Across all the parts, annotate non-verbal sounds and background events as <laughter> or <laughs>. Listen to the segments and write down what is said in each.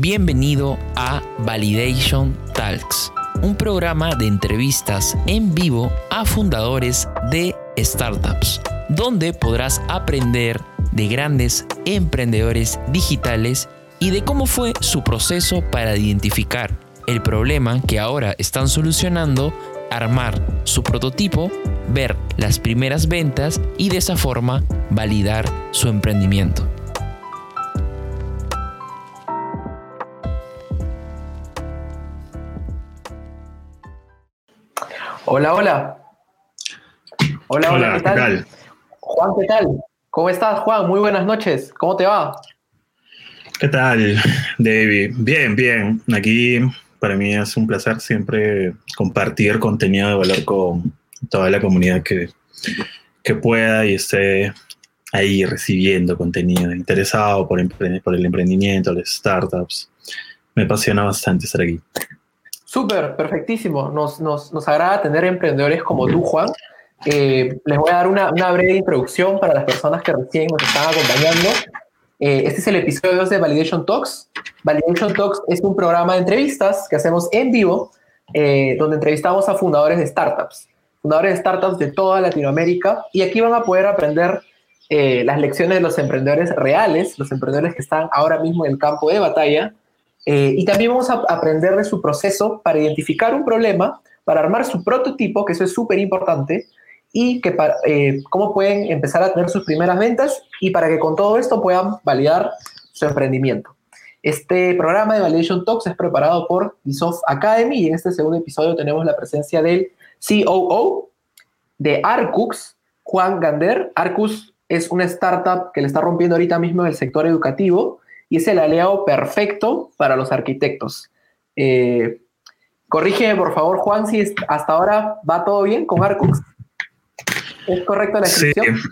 Bienvenido a Validation Talks, un programa de entrevistas en vivo a fundadores de startups, donde podrás aprender de grandes emprendedores digitales y de cómo fue su proceso para identificar el problema que ahora están solucionando, armar su prototipo, ver las primeras ventas y de esa forma validar su emprendimiento. Hola, hola. Hola, hola, ¿qué, tal? Juan, ¿qué tal? ¿Cómo estás, Juan? Muy buenas noches. ¿Cómo te va? ¿Qué tal, David? Bien, bien. Aquí para mí es un placer siempre compartir contenido de valor con toda la comunidad que, que pueda y esté ahí recibiendo contenido, interesado por, por el emprendimiento, las startups. Me apasiona bastante estar aquí. Súper, perfectísimo. Nos, nos, nos, agrada tener emprendedores como tú, Juan. Eh, les voy a dar una, una, breve introducción para las personas que recién nos están acompañando. Eh, este es el episodio 2 de Validation Talks. Validation Talks es un programa de entrevistas que hacemos en vivo, eh, donde entrevistamos a fundadores de startups, fundadores de startups de toda Latinoamérica, y aquí van a poder aprender las lecciones de los emprendedores reales, los emprendedores que están ahora mismo en el campo de batalla, eh, y también vamos a aprender de su proceso para identificar un problema, para armar su prototipo, que eso es súper importante, y que eh, cómo pueden empezar a tener sus primeras ventas y para que con todo esto puedan validar su emprendimiento. Este programa de Validation Talks es preparado por Ubisoft Academy y en este segundo episodio tenemos la presencia del COO de Arcux, Juan Gander. Arcus es una startup que le está rompiendo ahorita mismo en el sector educativo y es el aliado perfecto para los arquitectos. Eh, corrígeme, por favor, Juan, si hasta ahora va todo bien con Arcux. ¿Es correcto la descripción? Sí,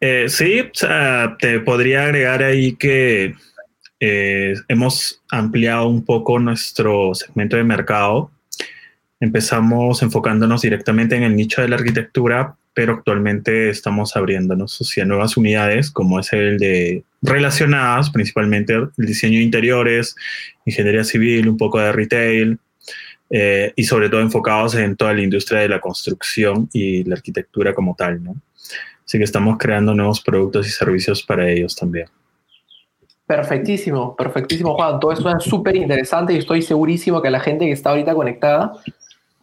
eh, sí te podría agregar ahí que eh, hemos ampliado un poco nuestro segmento de mercado. Empezamos enfocándonos directamente en el nicho de la arquitectura, pero actualmente estamos abriéndonos hacia nuevas unidades, como es el de relacionadas, principalmente el diseño de interiores, ingeniería civil, un poco de retail, eh, y sobre todo enfocados en toda la industria de la construcción y la arquitectura como tal, ¿no? Así que estamos creando nuevos productos y servicios para ellos también. Perfectísimo, perfectísimo, Juan. Todo eso es súper interesante y estoy segurísimo que a la gente que está ahorita conectada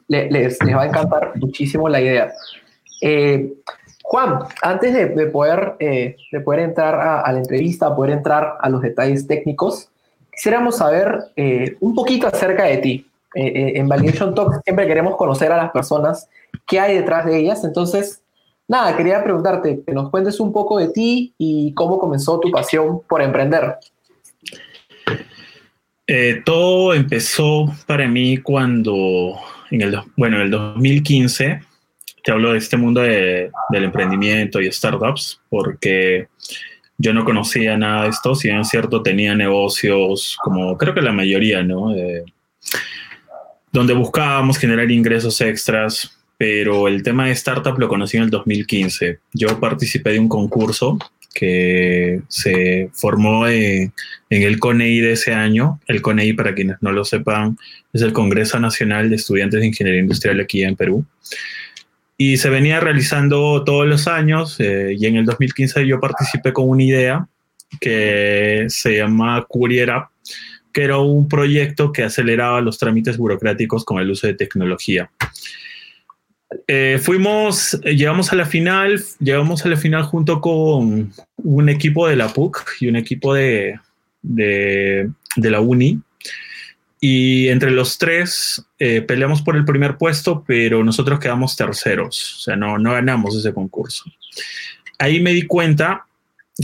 les, les va a encantar muchísimo la idea. Eh, Juan, antes de, poder, eh, de poder entrar a, la entrevista, poder entrar a los detalles técnicos, quisiéramos saber eh, un poquito acerca de ti. en Validation Talk siempre queremos conocer a las personas, qué hay detrás de ellas. Entonces, nada, quería preguntarte que nos cuentes un poco de ti y cómo comenzó tu pasión por emprender. todo empezó para mí cuando, en el, bueno, en el 2015, te hablo de este mundo de, del emprendimiento y startups porque yo no conocía nada de esto, si bien es cierto tenía negocios como creo que la mayoría, ¿no? donde buscábamos generar ingresos extras, pero el tema de startup lo conocí en el 2015. Yo participé de un concurso que se formó en el CONEI de ese año. El CONEI, para quienes no lo sepan, es el Congreso Nacional de Estudiantes de Ingeniería Industrial aquí en Perú y se venía realizando todos los años eh, y en el 2015 yo participé con una idea que se llama Courier App, que era un proyecto que aceleraba los trámites burocráticos con el uso de tecnología. Eh, fuimos, eh, llegamos a la final, llegamos a la final junto con un equipo de la PUC y un equipo de, de, de la UNI, y entre los tres eh, peleamos por el primer puesto, pero nosotros quedamos terceros, o sea, no, no ganamos ese concurso. Ahí me di cuenta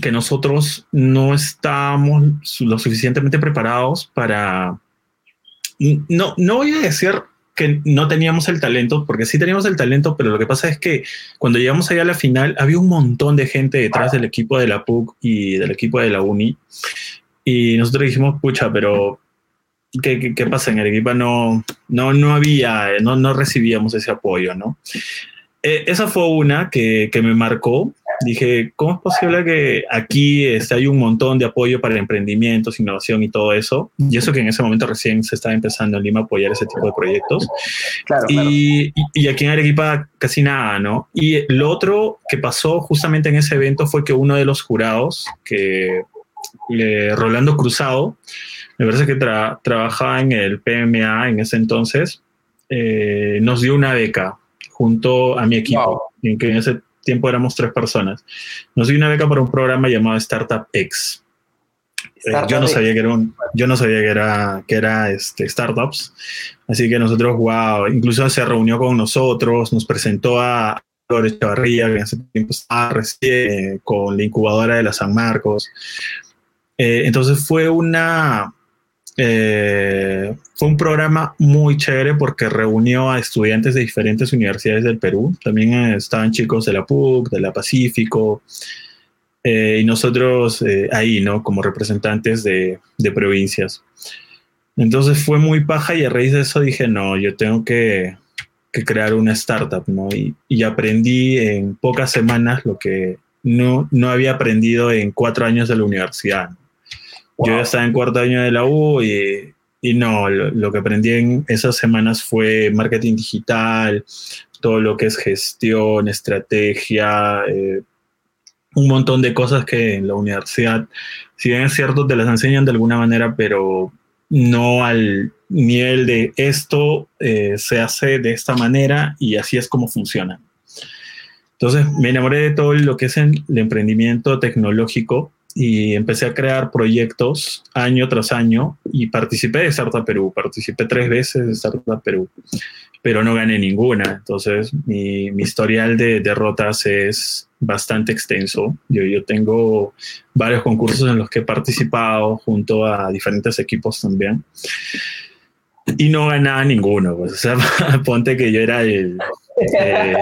que nosotros no estábamos lo suficientemente preparados para... No, no voy a decir que no teníamos el talento, porque sí teníamos el talento, pero lo que pasa es que cuando llegamos allá a la final había un montón de gente detrás del equipo de la PUC y del equipo de la UNI. Y nosotros dijimos, pucha, pero ¿qué, qué, pasa? En Arequipa no, no, no había, no, no recibíamos ese apoyo, ¿no? Eh, esa fue una que, que, me marcó dije, ¿cómo es posible que aquí este, hay un montón de apoyo para emprendimientos, innovación y todo eso? Y eso que en ese momento recién se estaba empezando en Lima a apoyar ese tipo de proyectos. Claro, y, y, y aquí en Arequipa casi nada, ¿no? Y lo otro que pasó justamente en ese evento fue que uno de los jurados, que eh, Rolando Cruzado, me parece que tra trabajaba en el PMA en ese entonces, eh, nos dio una beca junto a mi equipo, wow. en que en ese tiempo éramos tres personas. Nos dio una beca para un programa llamado Startup X. Startup eh, yo no sabía que era un, yo no sabía que era que era este startups, así que nosotros wow, incluso se reunió con nosotros, nos presentó a Flores Chavarría, que ese tiempo estaba recién eh, con la incubadora de la San Marcos. Eh, entonces fue una eh, fue un programa muy chévere porque reunió a estudiantes de diferentes universidades del Perú. También eh, estaban chicos de la PUC, de la Pacífico, eh, y nosotros ahí, ¿no? Como representantes de, de, provincias. Entonces fue muy paja y a raíz de eso dije, no, yo tengo que, que crear una startup, ¿no? Y, y, aprendí en pocas semanas lo que no, no había aprendido en cuatro años de la universidad. Wow. Yo ya estaba en cuarto año de la U y, y no, lo, lo, que aprendí en esas semanas fue marketing digital, todo lo que es gestión, estrategia, eh, un montón de cosas que en la universidad, si bien es cierto, te las enseñan de alguna manera, pero no al nivel de esto eh, se hace de esta manera y así es como funciona. Entonces me enamoré de todo lo que es el emprendimiento tecnológico y empecé a crear proyectos año tras año y participé de Startup Perú, participé tres veces de Startup Perú, pero no gané ninguna. Entonces mi, mi historial de derrotas es bastante extenso. Yo, yo tengo varios concursos en los que he participado junto a diferentes equipos también. Y no ganaba ninguno. Pues. O sea, <laughs> ponte que yo era el, eh,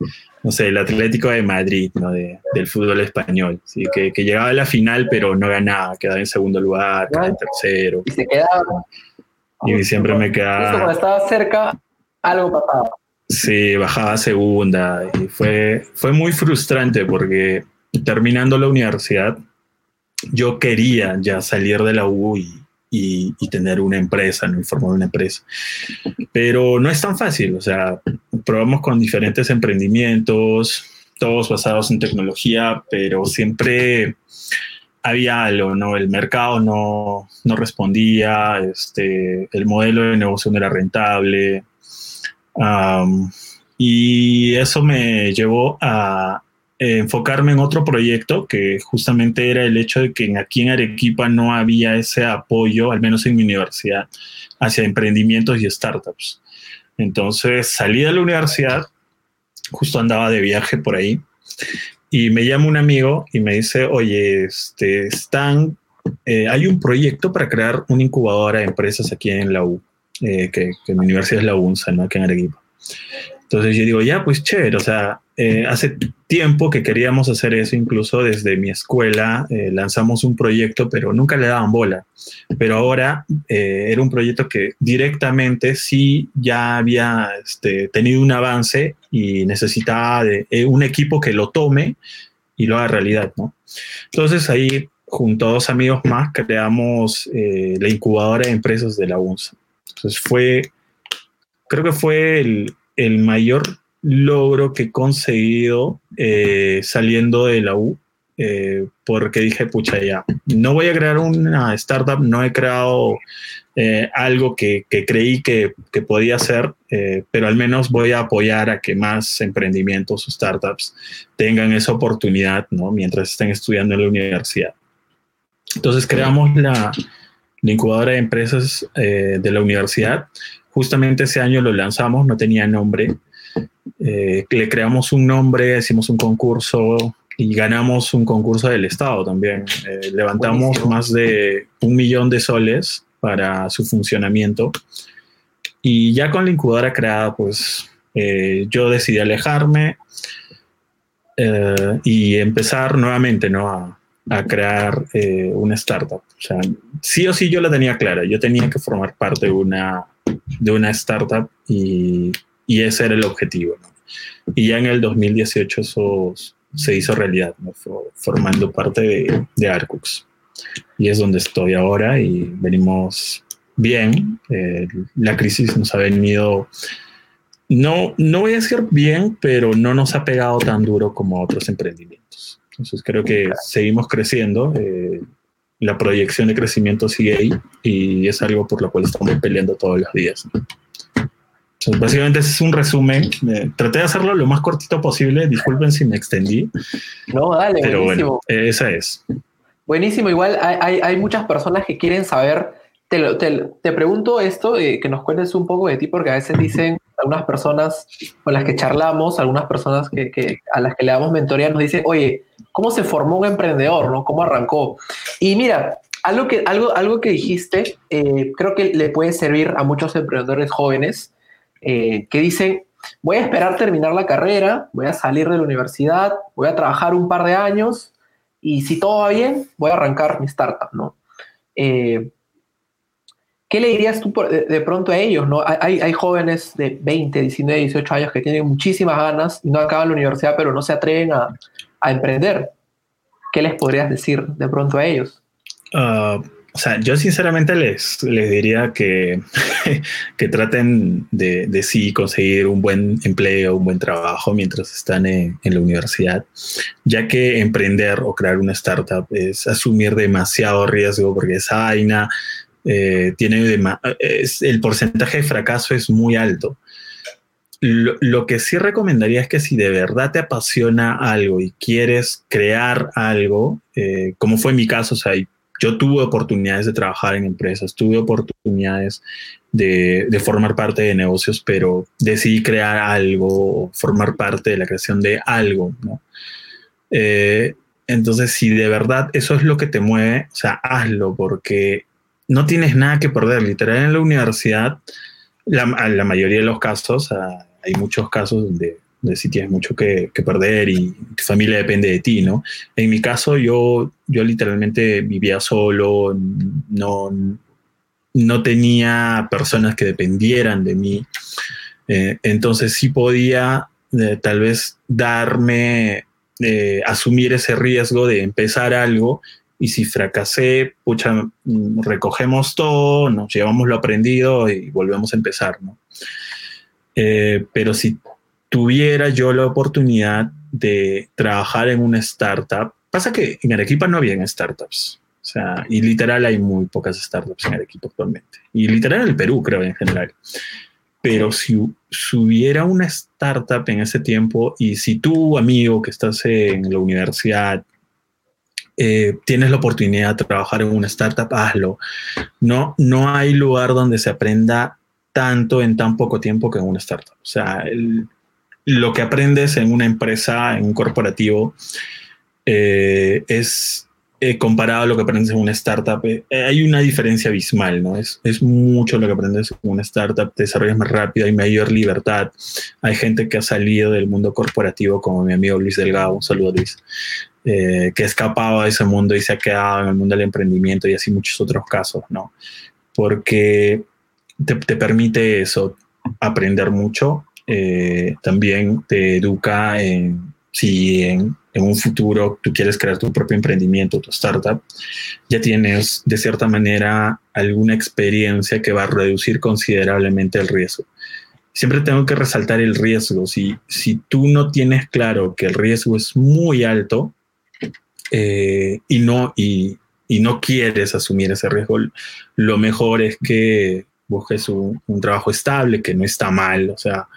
<laughs> no sé, el Atlético de Madrid, ¿no? De, del fútbol español, ¿sí? que, que, llegaba a la final pero no ganaba, quedaba en segundo lugar, quedaba en tercero. Y se quedaba. Y siempre me quedaba... Justo cuando estaba cerca, algo pasaba. Sí, bajaba a segunda y fue, fue muy frustrante porque terminando la universidad, yo quería ya salir de la U y, y, y, tener una empresa, ¿no? Y formar una empresa. Pero no es tan fácil, o sea, probamos con diferentes emprendimientos, todos basados en tecnología, pero siempre había algo, ¿no? El mercado no, no respondía, este, el modelo de negocio no era rentable. Um, y eso me llevó a eh, enfocarme en otro proyecto que justamente era el hecho de que aquí en Arequipa no había ese apoyo, al menos en mi universidad, hacia emprendimientos y startups. Entonces salí de la universidad, justo andaba de viaje por ahí, y me llama un amigo y me dice, oye, este, están, eh, hay un proyecto para crear una incubadora de empresas aquí en la U, eh, que, que mi universidad es la UNSA, ¿no? aquí en Arequipa. Entonces yo digo, ya, pues chévere, o sea, eh, hace tiempo que queríamos hacer eso, incluso desde mi escuela eh, lanzamos un proyecto, pero nunca le daban bola. Pero ahora eh, era un proyecto que directamente sí ya había este, tenido un avance y necesitaba un equipo que lo tome y lo haga realidad, ¿no? Entonces ahí, junto a dos amigos más, creamos la incubadora de empresas de la UNSA. Entonces fue, creo que fue el, el mayor logro que he conseguido eh, saliendo de la U, eh, porque dije, pucha, ya, no voy a crear una startup, no he creado eh, algo que, creí que, podía hacer, pero al menos voy a apoyar a que más emprendimientos o startups tengan esa oportunidad, ¿no? Mientras estén estudiando en la universidad. Entonces creamos la, la incubadora de empresas de la universidad. Justamente ese año lo lanzamos, no tenía nombre. Eh, le creamos un nombre, hicimos un concurso y ganamos un concurso del Estado también. Eh, levantamos Buenísimo. más de un millón de soles para su funcionamiento. Y ya con la incubadora creada, pues eh, yo decidí alejarme y empezar nuevamente ¿no? a, a crear una startup. O sea, sí o sí yo la tenía clara. Yo tenía que formar parte de una, de una startup y y ese era el objetivo. ¿no? Y ya en el 2018 eso se hizo realidad, formando parte de, de Arcux. Y es donde estoy ahora y venimos bien. Eh, la crisis nos ha venido, no, no voy a decir bien, pero no nos ha pegado tan duro como otros emprendimientos. Entonces creo que seguimos creciendo. Eh, la proyección de crecimiento sigue ahí y es algo por lo cual estamos peleando todos los días. básicamente ese es un resumen. traté de hacerlo lo más cortito posible. Disculpen si me extendí. No, dale, pero bueno, esa es. Buenísimo. Igual hay, hay, muchas personas que quieren saber. Te, te, te pregunto esto, eh, que nos cuentes un poco de ti, porque a veces dicen algunas personas con las que charlamos, algunas personas que, que a las que le damos mentoría, nos dicen, oye, ¿cómo se formó un emprendedor? ¿no? ¿Cómo arrancó? Y mira, algo que, algo, algo que dijiste, eh, creo que le puede servir a muchos emprendedores jóvenes eh, que dicen, voy a esperar terminar la carrera, voy a salir de la universidad, voy a trabajar un par de años y si todo va bien, voy a arrancar mi startup, ¿no? Eh, ¿Qué le dirías tú de, pronto a ellos? ¿no? Hay, hay, jóvenes de 20, 19, 18 años que tienen muchísimas ganas y no acaban la universidad, pero no se atreven a, a emprender. ¿Qué les podrías decir de pronto a ellos? Ah, o sea, yo sinceramente les, les diría que, <laughs> que traten de, de, sí conseguir un buen empleo, un buen trabajo mientras están en, en, la universidad, ya que emprender o crear una startup es asumir demasiado riesgo porque esa vaina eh, tiene es, el porcentaje de fracaso es muy alto. Lo, lo, que sí recomendaría es que si de verdad te apasiona algo y quieres crear algo, eh, como fue mi caso, o sea, yo tuve oportunidades de trabajar en empresas, tuve oportunidades de, de, formar parte de negocios, pero decidí crear algo, formar parte de la creación de algo, ¿no? Eh, entonces, si de verdad eso es lo que te mueve, o sea, hazlo porque no tienes nada que perder. Literal, en la universidad, la, la mayoría de los casos, hay muchos casos donde de si tienes mucho que, perder y tu familia depende de ti, ¿no? En mi caso, yo, yo literalmente vivía solo, no, no tenía personas que dependieran de mí. Eh, entonces sí podía eh, tal vez darme, eh, asumir ese riesgo de empezar algo y si fracasé, pucha, recogemos todo, nos llevamos lo aprendido y volvemos a empezar, ¿no? Pero si tuviera yo la oportunidad de trabajar en una startup, pasa que en Arequipa no había startups. O sea, y literal hay muy pocas startups en Arequipa actualmente. Y literal en el Perú, creo, en general. Pero si, hubiera una startup en ese tiempo y si tú, amigo, que estás en la universidad, eh, tienes la oportunidad de trabajar en una startup, hazlo. No, no hay lugar donde se aprenda tanto en tan poco tiempo que en una startup. O sea, lo que aprendes en una empresa, en un corporativo, eh, es eh, comparado a lo que aprendes en una startup. Eh, hay una diferencia abismal, ¿no? Es, mucho lo que aprendes en una startup, te desarrollas más rápido, hay mayor libertad. Hay gente que ha salido del mundo corporativo, como mi amigo Luis Delgado, un saludo Luis, que ha escapado de ese mundo y se ha quedado en el mundo del emprendimiento y así muchos otros casos, ¿no? Porque te, te permite eso, aprender mucho, eh, también te educa en si en, en, un futuro tú quieres crear tu propio emprendimiento, tu startup, ya tienes de cierta manera alguna experiencia que va a reducir considerablemente el riesgo. Siempre tengo que resaltar el riesgo. Si, si tú no tienes claro que el riesgo es muy alto eh, y, no, y, y no quieres asumir ese riesgo, lo mejor es que busques un, trabajo estable, que no está mal, o sea,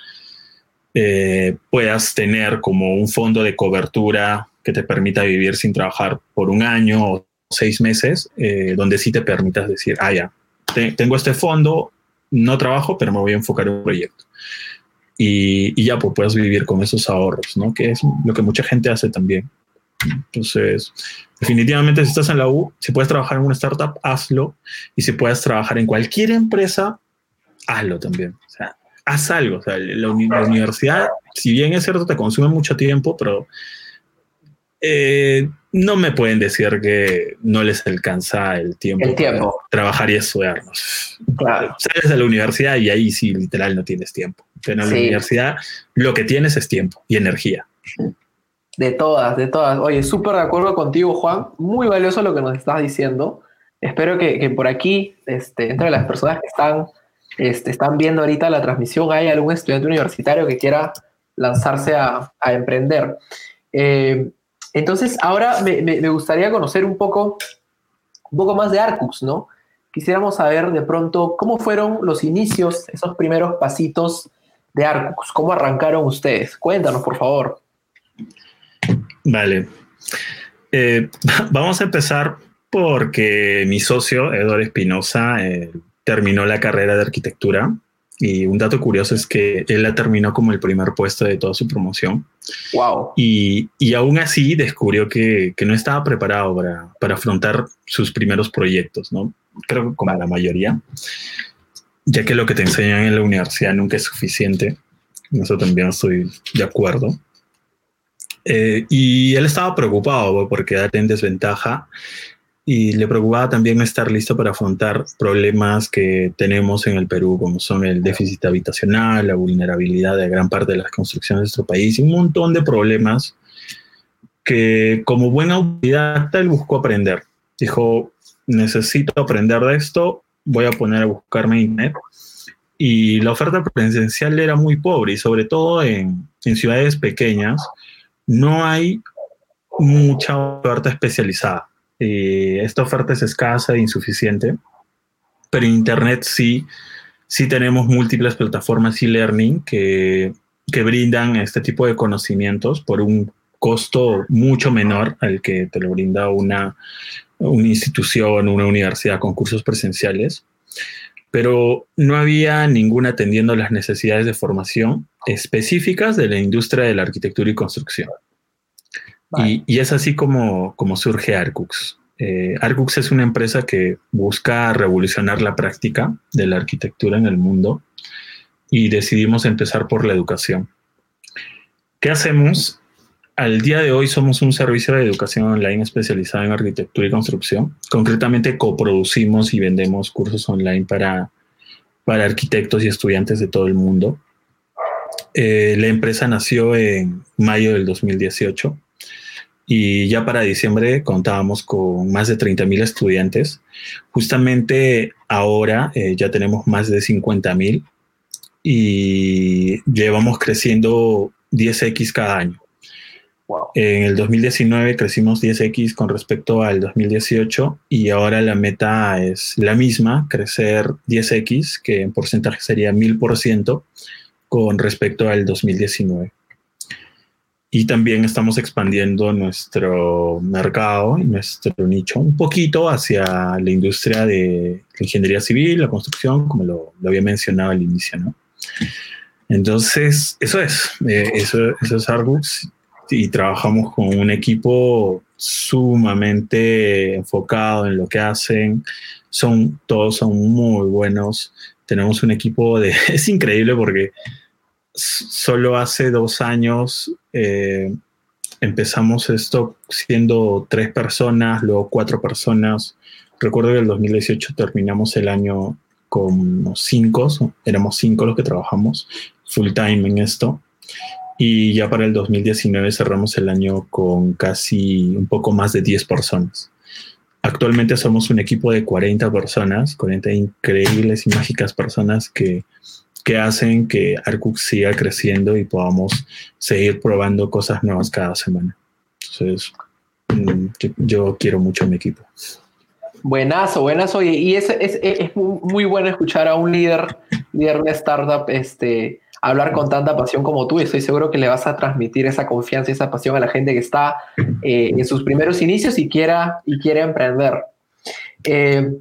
eh, puedas tener como un fondo de cobertura que te permita vivir sin trabajar por un año o seis meses, eh, donde sí te permitas decir, ah, ya, tengo este fondo, no trabajo, pero me voy a enfocar en un proyecto. Y, y, ya pues puedes vivir con esos ahorros, ¿no? Que es lo que mucha gente hace también. Entonces, definitivamente si estás en la U, si puedes trabajar en una startup, hazlo. Y si puedes trabajar en cualquier empresa, hazlo también. O sea, haz algo. O sea, la, universidad, si bien es cierto, te consume mucho tiempo, pero eh, no me pueden decir que no les alcanza el tiempo, el tiempo. para trabajar y estudiarnos. Claro. Sales de la universidad y ahí sí, literal, no tienes tiempo. Pero en la universidad lo que tienes es tiempo y energía. De todas, de todas. Oye, súper de acuerdo contigo, Juan. Muy valioso lo que nos estás diciendo. Espero que, por aquí, este, entre las personas que están, este, están viendo ahorita la transmisión, haya algún estudiante universitario que quiera lanzarse a, emprender. Eh, entonces, ahora me, gustaría conocer un poco, un poco más de Arcux, ¿no? Quisiéramos saber de pronto cómo fueron los inicios, esos primeros pasitos de Arcux, cómo arrancaron ustedes. Cuéntanos, por favor. Vale. Eh, <laughs> vamos a empezar porque mi socio, Eduardo Espinosa, eh, terminó la carrera de arquitectura y un dato curioso es que él la terminó como el primer puesto de toda su promoción. Wow. Y, y aún así descubrió que, que no estaba preparado para, para, afrontar sus primeros proyectos, ¿no? Creo que como la mayoría, ya que lo que te enseñan en la universidad nunca es suficiente. Eso también estoy de acuerdo. Eh, y él estaba preocupado por quedar en desventaja y le preocupaba también estar listo para afrontar problemas que tenemos en el Perú, como son el déficit habitacional, la vulnerabilidad de gran parte de las construcciones de nuestro país y un montón de problemas que como buen autodidacta él buscó aprender. Dijo, necesito aprender de esto, voy a poner a buscarme internet. Y la oferta presencial era muy pobre y sobre todo en, en ciudades pequeñas no hay mucha oferta especializada. Eh, esta oferta es escasa e insuficiente, pero en Internet sí, sí tenemos múltiples plataformas e-learning que, que brindan este tipo de conocimientos por un costo mucho menor al que te lo brinda una, una institución, una universidad con cursos presenciales, pero no había ninguna atendiendo las necesidades de formación específicas de la industria de la arquitectura y construcción. Y, es así como, como surge Arcux. Eh, Arcux es una empresa que busca revolucionar la práctica de la arquitectura en el mundo y decidimos empezar por la educación. ¿Qué hacemos? Al día de hoy somos un servicio de educación online especializado en arquitectura y construcción. Concretamente coproducimos y vendemos cursos online para, para arquitectos y estudiantes de todo el mundo. Eh, la empresa nació en mayo del 2018 y ya para diciembre contábamos con más de 30.000 estudiantes. Justamente ahora eh, ya tenemos más de 50.000 y llevamos creciendo 10x cada año. En el 2019 crecimos 10x con respecto al 2018 y ahora la meta es la misma, crecer 10x, que en porcentaje sería 1000% con respecto al 2019 y también estamos expandiendo nuestro mercado nuestro nicho un poquito hacia la industria de ingeniería civil, la construcción, como lo, había mencionado al inicio, ¿no? Entonces, eso es, eh, eso, eso es Arbux y trabajamos con un equipo sumamente enfocado en lo que hacen. Son, todos son muy buenos. Tenemos un equipo de, <laughs> es increíble porque solo hace dos años eh, empezamos esto siendo tres personas, luego cuatro personas. Recuerdo que en el 2018 terminamos el año con cinco, éramos cinco los que trabajamos full time en esto. Y ya para el 2019 cerramos el año con casi un poco más de 10 personas. Actualmente somos un equipo de 40 personas, 40 increíbles y mágicas personas que que hacen que Arcux siga creciendo y podamos seguir probando cosas nuevas cada semana. Entonces, mm, yo, quiero mucho a mi equipo. Buenazo, buenazo. Y es, es, es, muy bueno escuchar a un líder, líder de startup este, hablar con tanta pasión como tú. Estoy seguro que le vas a transmitir esa confianza y esa pasión a la gente que está eh, en sus primeros inicios y quiera, y quiere emprender. Eh,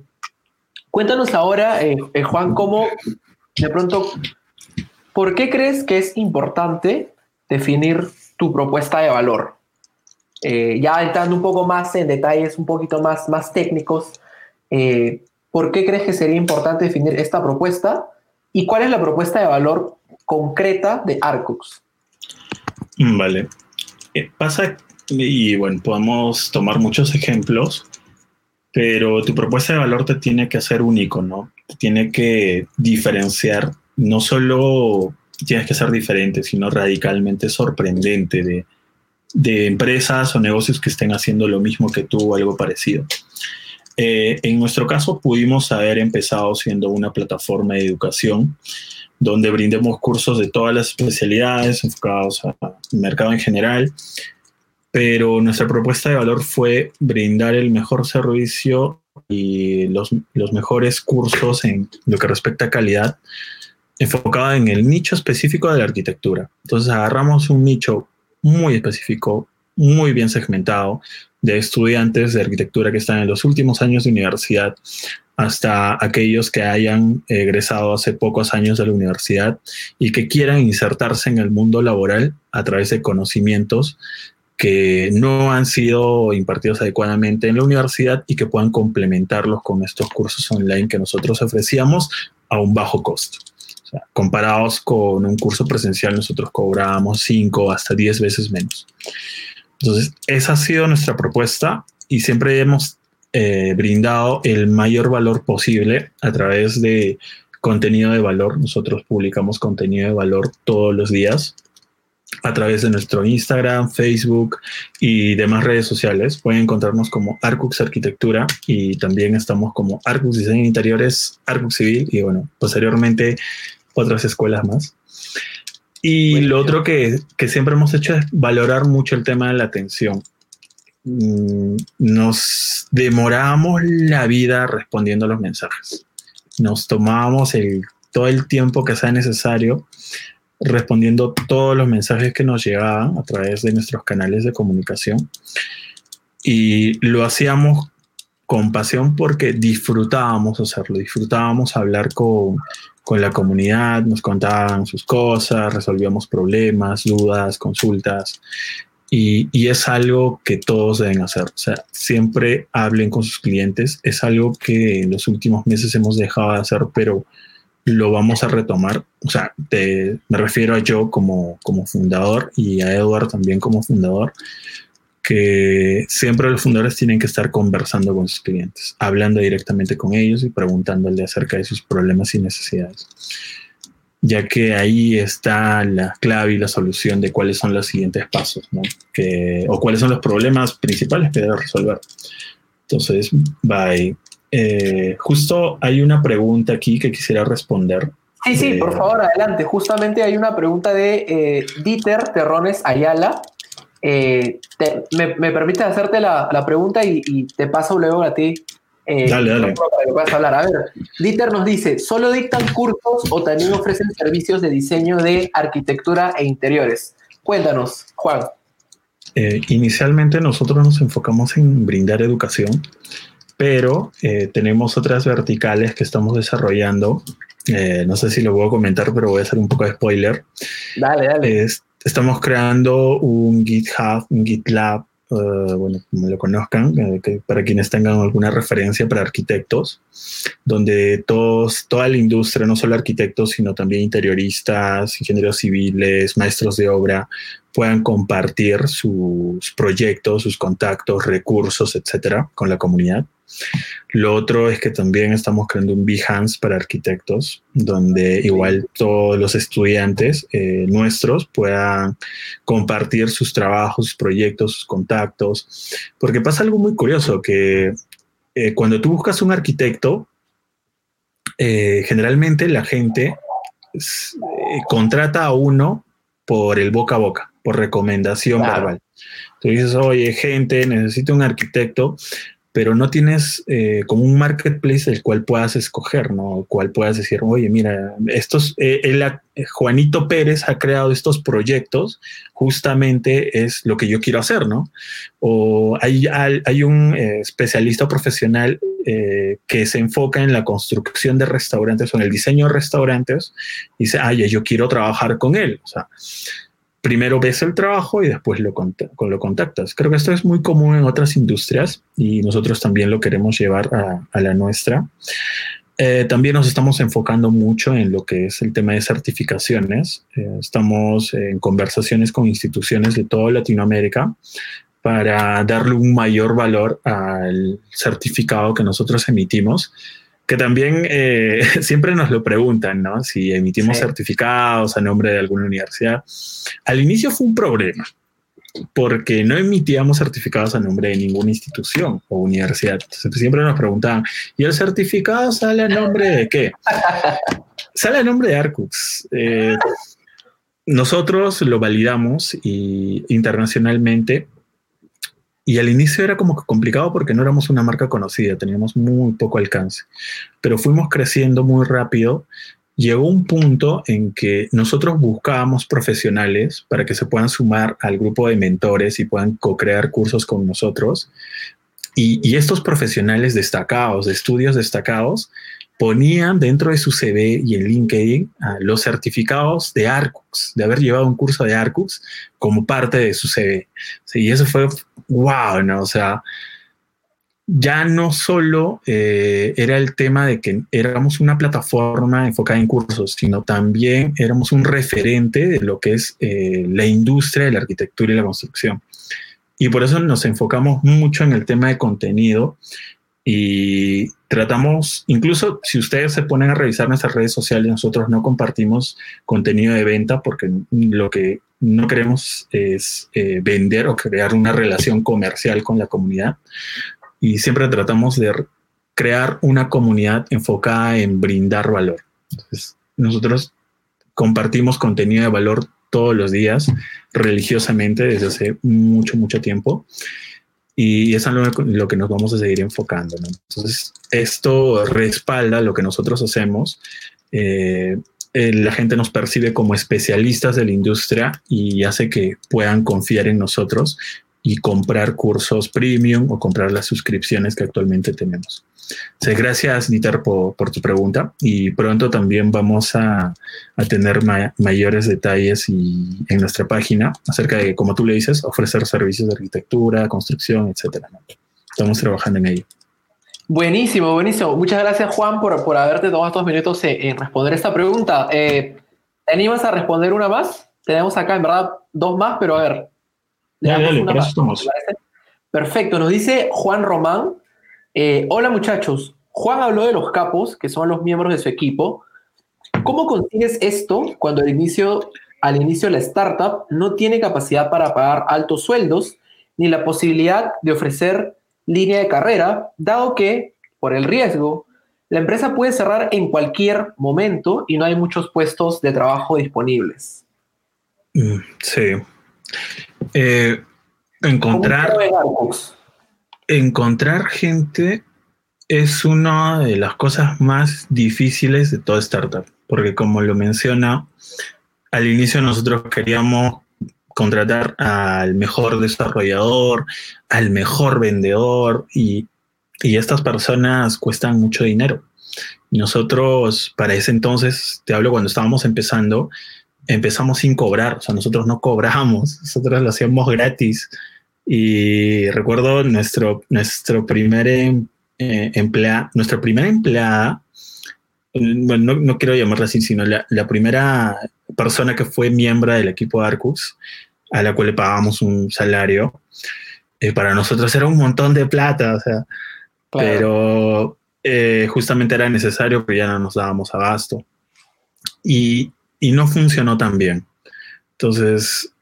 cuéntanos ahora, eh, Juan, cómo de pronto, ¿por qué crees que es importante definir tu propuesta de valor? Ya entrando un poco más en detalles, un poquito más, más técnicos, ¿por qué crees que sería importante definir esta propuesta? ¿Y cuál es la propuesta de valor concreta de Arcux? Mm, vale. Eh, pasa, y bueno, podemos tomar muchos ejemplos, pero tu propuesta de valor te tiene que hacer único, ¿no? Te tiene que diferenciar, no solo tienes que ser diferente, sino radicalmente sorprendente de, de empresas o negocios que estén haciendo lo mismo que tú o algo parecido. Eh, en nuestro caso pudimos haber empezado siendo una plataforma de educación donde brindemos cursos de todas las especialidades enfocados al mercado en general, pero nuestra propuesta de valor fue brindar el mejor servicio y los, los mejores cursos en lo que respecta a calidad, enfocado en el nicho específico de la arquitectura. Entonces agarramos un nicho muy específico, muy bien segmentado, de estudiantes de arquitectura que están en los últimos años de universidad hasta aquellos que hayan egresado hace pocos años de la universidad y que quieran insertarse en el mundo laboral a través de conocimientos que no han sido impartidos adecuadamente en la universidad y que puedan complementarlos con estos cursos online que nosotros ofrecíamos a un bajo costo. comparados con un curso presencial, nosotros cobrábamos 5 hasta 10 veces menos. Entonces, esa ha sido nuestra propuesta y siempre hemos eh, brindado el mayor valor posible a través de contenido de valor. Nosotros publicamos contenido de valor todos los días a través de nuestro Instagram, Facebook y demás redes sociales. Pueden encontrarnos como Arcux Arquitectura y también estamos como Arcux Diseño Interiores, Arcux Civil y bueno, posteriormente otras escuelas más. Y lo otro que, que, siempre hemos hecho es valorar mucho el tema de la atención. Mm, nos demorábamos la vida respondiendo a los mensajes. Nos tomábamos el, todo el tiempo que sea necesario respondiendo todos los mensajes que nos llegaban a través de nuestros canales de comunicación. Y lo hacíamos con pasión porque disfrutábamos hacerlo, disfrutábamos hablar con, con la comunidad, nos contaban sus cosas, resolvíamos problemas, dudas, consultas. Y, es algo que todos deben hacer. O sea, siempre hablen con sus clientes. Es algo que en los últimos meses hemos dejado de hacer, pero lo vamos a retomar. O sea, te, me refiero a yo como, como fundador y a Edward también como fundador que siempre los fundadores tienen que estar conversando con sus clientes, hablando directamente con ellos y preguntándole acerca de sus problemas y necesidades, ya que ahí está la clave y la solución de cuáles son los siguientes pasos, ¿no? que, o cuáles son los problemas principales que debe resolver. Entonces, bye. Eh, justo hay una pregunta aquí que quisiera responder. Sí, sí, por eh, favor, adelante. Justamente hay una pregunta de eh, Dieter Terrones Ayala, me, me permite hacerte la, la pregunta y, te paso luego a ti. Eh, dale, dale. Para que puedas hablar. A ver, Dieter nos dice, ¿solo dictan cursos o también ofrecen servicios de diseño de arquitectura e interiores? Cuéntanos, Juan. Eh, inicialmente nosotros nos enfocamos en brindar educación, pero tenemos otras verticales que estamos desarrollando. no sé si lo puedo comentar, pero voy a hacer un poco de spoiler. Dale, dale estamos creando un GitHub, un GitLab, uh, bueno, lo conozcan, eh, para quienes tengan alguna referencia para arquitectos, donde todos, toda la industria, no solo arquitectos, sino también interioristas, ingenieros civiles, maestros de obra, puedan compartir sus proyectos, sus contactos, recursos, etcétera, con la comunidad. Lo otro es que también estamos creando un Behance para arquitectos, donde igual todos los estudiantes eh, nuestros puedan compartir sus trabajos, sus proyectos, sus contactos, porque pasa algo muy curioso, que eh, cuando tú buscas un arquitecto, eh, generalmente la gente contrata a uno por el boca a boca, por recomendación verbal. Tú dices, oye, gente, necesito un arquitecto, pero no tienes eh, como un marketplace el cual puedas escoger, ¿no? El cual puedas decir, oye, mira, estos, eh, eh, Juanito Pérez ha creado estos proyectos, justamente es lo que yo quiero hacer, ¿no? O hay, hay un especialista profesional que se enfoca en la construcción de restaurantes o en el diseño de restaurantes y dice, ay, yo quiero trabajar con él, o sea, primero ves el trabajo y después lo, lo contactas. Creo que esto es muy común en otras industrias y nosotros también lo queremos llevar a, la nuestra. Eh, también nos estamos enfocando mucho en lo que es el tema de certificaciones. Eh, estamos en conversaciones con instituciones de toda Latinoamérica para darle un mayor valor al certificado que nosotros emitimos que también eh, <laughs> siempre nos lo preguntan, ¿no? Si emitimos certificados a nombre de alguna universidad. Al inicio fue un problema. porque no emitíamos certificados a nombre de ninguna institución o universidad. siempre nos preguntaban, ¿y el certificado sale a nombre de qué? <laughs> sale a nombre de Arcux. Eh, nosotros lo validamos y, internacionalmente y al inicio era como complicado porque no éramos una marca conocida, teníamos muy poco alcance, pero fuimos creciendo muy rápido. Llegó un punto en que nosotros buscábamos profesionales para que se puedan sumar al grupo de mentores y puedan co-crear cursos con nosotros. Y, y, estos profesionales destacados, de estudios destacados, ponían dentro de su CV y en LinkedIn los certificados de Arcux, de haber llevado un curso de Arcux como parte de su CV. y eso fue wow, ¿no? O sea, ya no solo eh, era el tema de que éramos una plataforma enfocada en cursos, sino también éramos un referente de lo que es eh, la industria de la arquitectura y la construcción. Y por eso nos enfocamos mucho en el tema de contenido y tratamos, incluso si ustedes se ponen a revisar nuestras redes sociales, nosotros no compartimos contenido de venta porque lo que no queremos es eh, vender o crear una relación comercial con la comunidad. Y siempre tratamos de crear una comunidad enfocada en brindar valor. Entonces, nosotros compartimos contenido de valor todos los días religiosamente desde hace mucho, mucho tiempo y es algo lo que nos vamos a seguir enfocando. Entonces, esto respalda lo que nosotros hacemos. Eh, la gente nos percibe como especialistas de la industria y hace que puedan confiar en nosotros y comprar cursos premium o comprar las suscripciones que actualmente tenemos gracias, Dieter, por, tu pregunta. Y pronto también vamos a, tener mayores detalles y, en nuestra página acerca de, como tú le dices, ofrecer servicios de arquitectura, construcción, etcétera. Estamos trabajando en ello. Buenísimo, buenísimo. Muchas gracias, Juan, por, por haberte tomado estos minutos en, responder esta pregunta. Eh, ¿Te animas a responder una más? Tenemos acá, en verdad, dos más, pero a ver. Dale, dale, Perfecto. Nos dice Juan Román. Eh, hola muchachos, Juan habló de los capos, que son los miembros de su equipo. ¿Cómo consigues esto cuando al inicio, al inicio la startup no tiene capacidad para pagar altos sueldos ni la posibilidad de ofrecer línea de carrera, dado que, por el riesgo, la empresa puede cerrar en cualquier momento y no hay muchos puestos de trabajo disponibles? Mm, sí. Eh, encontrar encontrar gente es una de las cosas más difíciles de toda startup, porque como lo menciona, al inicio nosotros queríamos contratar al mejor desarrollador, al mejor vendedor y, estas personas cuestan mucho dinero. nosotros, para ese entonces, te hablo cuando estábamos empezando, empezamos sin cobrar, o sea, nosotros no cobramos, <laughs> nosotros lo hacíamos gratis y recuerdo nuestro, nuestro primer em, eh, empleada, nuestra primera empleada, bueno, no, quiero llamarla así, sino la, primera persona que fue miembro del equipo de Arcus, a la cual le pagamos un salario, eh, para nosotros era un montón de plata, o sea, pero eh, justamente era necesario porque ya no nos dábamos abasto. Y, y no funcionó tan bien. Entonces,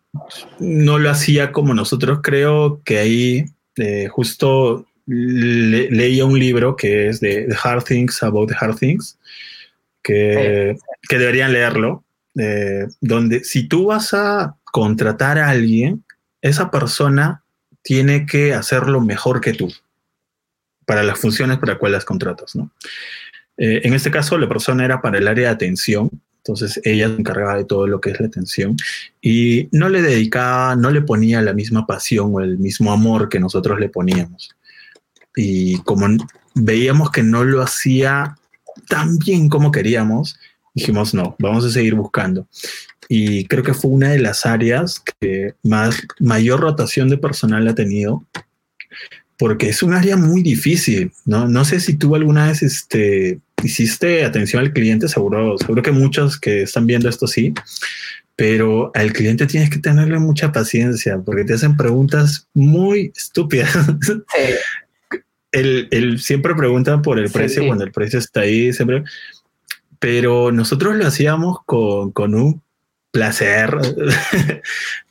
no lo hacía como nosotros. Creo que ahí eh, justo leía un libro que es de The Hard Things About the Hard Things, que, que deberían leerlo, eh, donde si tú vas a contratar a alguien, esa persona tiene que hacerlo mejor que tú para las funciones para las cuales las contratas. ¿no? Eh, en este caso, la persona era para el área de atención entonces ella se encargaba de todo lo que es la atención y no le dedicaba, no le ponía la misma pasión o el mismo amor que nosotros le poníamos. Y como veíamos que no lo hacía tan bien como queríamos, dijimos, no, vamos a seguir buscando. Y creo que fue una de las áreas que más mayor rotación de personal ha tenido, porque es un área muy difícil. No, no sé si tú alguna vez este, hiciste atención al cliente, seguro, seguro que muchos que están viendo esto sí, pero al cliente tienes que tenerle mucha paciencia porque te hacen preguntas muy estúpidas. él, siempre pregunta por el precio cuando el precio está ahí, siempre. Pero nosotros lo hacíamos con, con, un placer, <laughs>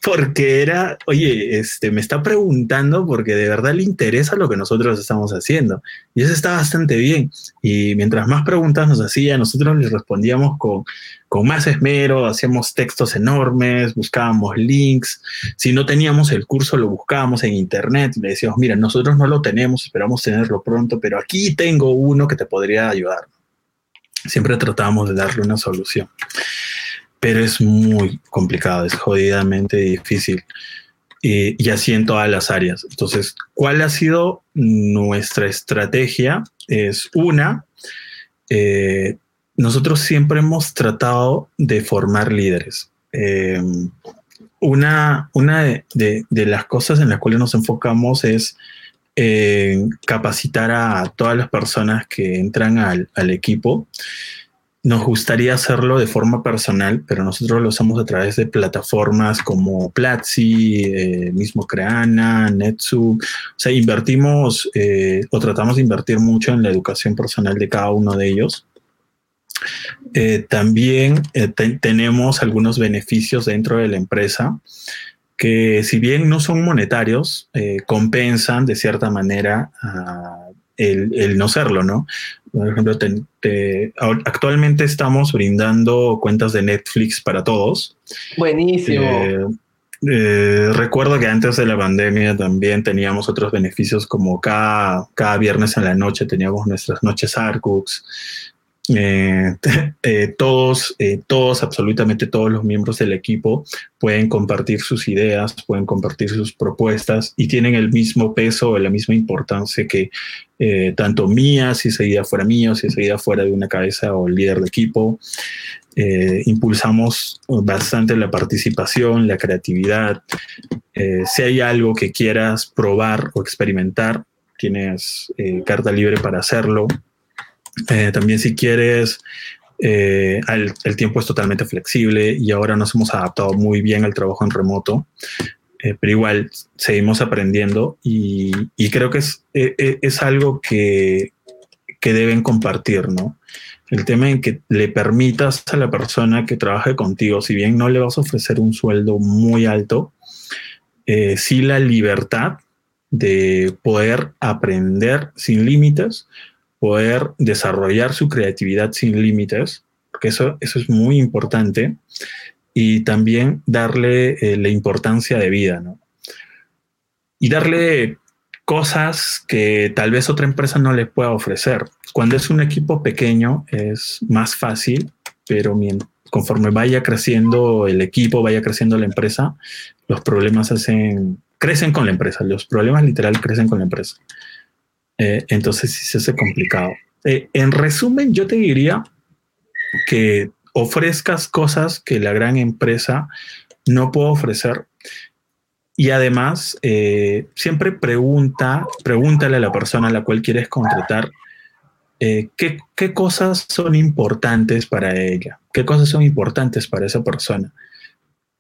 porque era, oye, este, me está preguntando porque de verdad le interesa lo que nosotros estamos haciendo. Y eso está bastante bien. Y mientras más preguntas nos hacía, nosotros les respondíamos con, con más esmero, hacíamos textos enormes, buscábamos links. Si no teníamos el curso, lo buscábamos en internet le decíamos, mira, nosotros no lo tenemos, esperamos tenerlo pronto, pero aquí tengo uno que te podría ayudar. Siempre tratábamos de darle una solución pero es muy complicado, es jodidamente difícil. y así en todas las áreas. Entonces, ¿cuál ha sido nuestra estrategia? Es una, eh, nosotros siempre hemos tratado de formar líderes. Em, una una de, las cosas en las cuales nos enfocamos es capacitar a todas las personas que entran al, al equipo nos gustaría hacerlo de forma personal, pero nosotros lo hacemos a través de plataformas como Platzi, eh, mismo Creana, NetSuite. O sea, invertimos eh, o tratamos de invertir mucho en la educación personal de cada uno de ellos. Eh, también tenemos algunos beneficios dentro de la empresa que si bien no son monetarios, compensan de cierta manera el, el, no serlo, ¿no? Por ejemplo, actualmente estamos brindando cuentas de Netflix para todos. Buenísimo. Eh, eh, recuerdo que antes de la pandemia también teníamos otros beneficios como cada, cada viernes en la noche teníamos nuestras noches Arcux eh, <laughs> eh, todos, eh, todos, absolutamente todos los miembros del equipo pueden compartir sus ideas, pueden compartir sus propuestas y tienen el mismo peso la misma importancia que tanto mía, si esa idea fuera mía, o si esa idea fuera de una cabeza o líder de equipo. impulsamos bastante la participación, la creatividad. si hay algo que quieras probar o experimentar, tienes carta libre para hacerlo. Eh, también si quieres, eh, el, tiempo es totalmente flexible y ahora nos hemos adaptado muy bien al trabajo en remoto, eh, pero igual seguimos aprendiendo y, creo que es, es algo que, que, deben compartir, ¿no? El tema en que le permitas a la persona que trabaje contigo, si bien no le vas a ofrecer un sueldo muy alto, sí la libertad de poder aprender sin límites, poder desarrollar su creatividad sin límites, porque eso, eso es muy importante, y también darle eh, la importancia de vida, ¿no? Y darle cosas que tal vez otra empresa no le pueda ofrecer. Cuando es un equipo pequeño es más fácil, pero conforme vaya creciendo el equipo, vaya creciendo la empresa, los problemas hacen, crecen con la empresa, los problemas literal crecen con la empresa. Eh, entonces sí se hace complicado. Eh, en resumen, yo te diría que ofrezcas cosas que la gran empresa no puede ofrecer. Y además, eh, siempre pregunta, pregúntale a la persona a la cual quieres contratar ¿qué, qué cosas son importantes para ella, qué cosas son importantes para esa persona.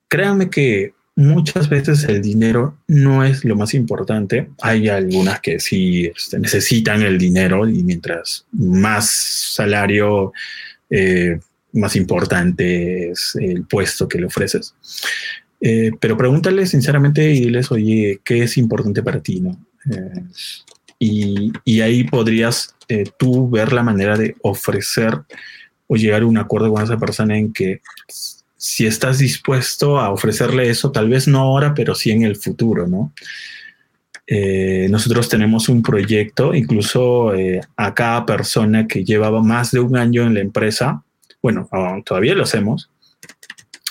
Créanme que muchas veces el dinero no es lo más importante. Hay algunas que sí este, necesitan el dinero y mientras más salario, eh, más importante es el puesto que le ofreces. Eh, pero pregúntale sinceramente y diles, oye, ¿qué es importante para ti? ¿no? Eh, y, y, ahí podrías tú ver la manera de ofrecer o llegar a un acuerdo con esa persona en que si estás dispuesto a ofrecerle eso, tal vez no ahora, pero sí en el futuro, ¿no? Eh, nosotros tenemos un proyecto, incluso eh, a cada persona que llevaba más de un año en la empresa, bueno, todavía lo hacemos,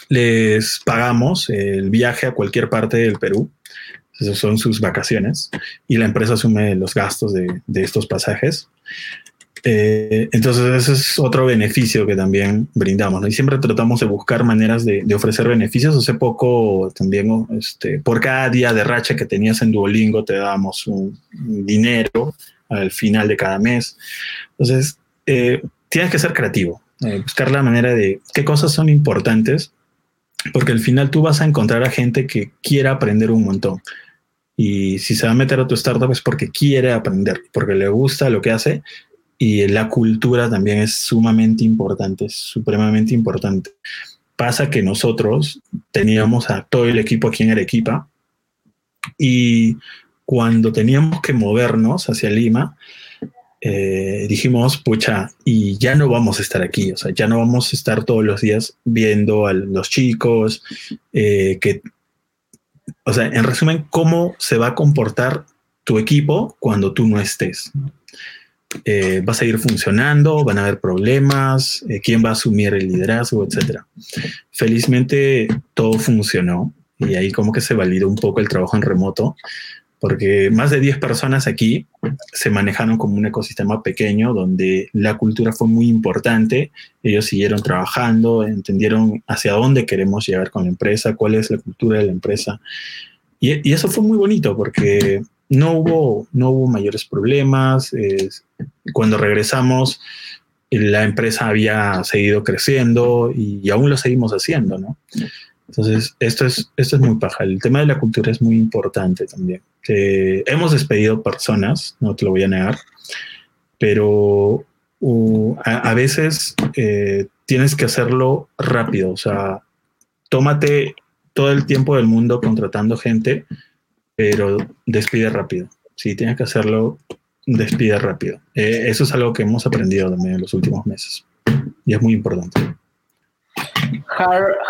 les pagamos el viaje a cualquier parte del Perú, esas son sus vacaciones, y la empresa asume los gastos de, de estos pasajes. Eh, entonces ese es otro beneficio que también brindamos, ¿no? Y siempre tratamos de buscar maneras de, ofrecer beneficios. Hace poco también, este, por cada día de racha que tenías en Duolingo, te dábamos un, dinero al final de cada mes. Entonces, eh, tienes que ser creativo, eh, buscar la manera de qué cosas son importantes, porque al final tú vas a encontrar a gente que quiera aprender un montón. Y si se va a meter a tu startup es porque quiere aprender, porque le gusta lo que hace y la cultura también es sumamente importante, es supremamente importante. Pasa que nosotros teníamos a todo el equipo aquí en Arequipa y cuando teníamos que movernos hacia Lima, eh, dijimos, pucha, y ya no vamos a estar aquí, o sea, ya no vamos a estar todos los días viendo a los chicos, eh, que, o sea, en resumen, cómo se va a comportar tu equipo cuando tú no estés. Eh, va a seguir funcionando, van a haber problemas, quién va a asumir el liderazgo, etcétera. Felizmente todo funcionó y ahí como que se validó un poco el trabajo en remoto, porque más de 10 personas aquí se manejaron como un ecosistema pequeño donde la cultura fue muy importante, ellos siguieron trabajando, entendieron hacia dónde queremos llegar con la empresa, cuál es la cultura de la empresa. Y, eso fue muy bonito porque no hubo, no hubo mayores problemas. Cuando regresamos, la empresa había seguido creciendo y, y aún lo seguimos haciendo, ¿no? Entonces, esto es, esto es muy paja. El tema de la cultura es muy importante también. hemos despedido personas, no te lo voy a negar, pero a, veces eh, tienes que hacerlo rápido. O sea, tómate todo el tiempo del mundo contratando gente, pero despide rápido. Si tienes que hacerlo, despide rápido. Eh, eso es algo que hemos aprendido también en los últimos meses y es muy importante.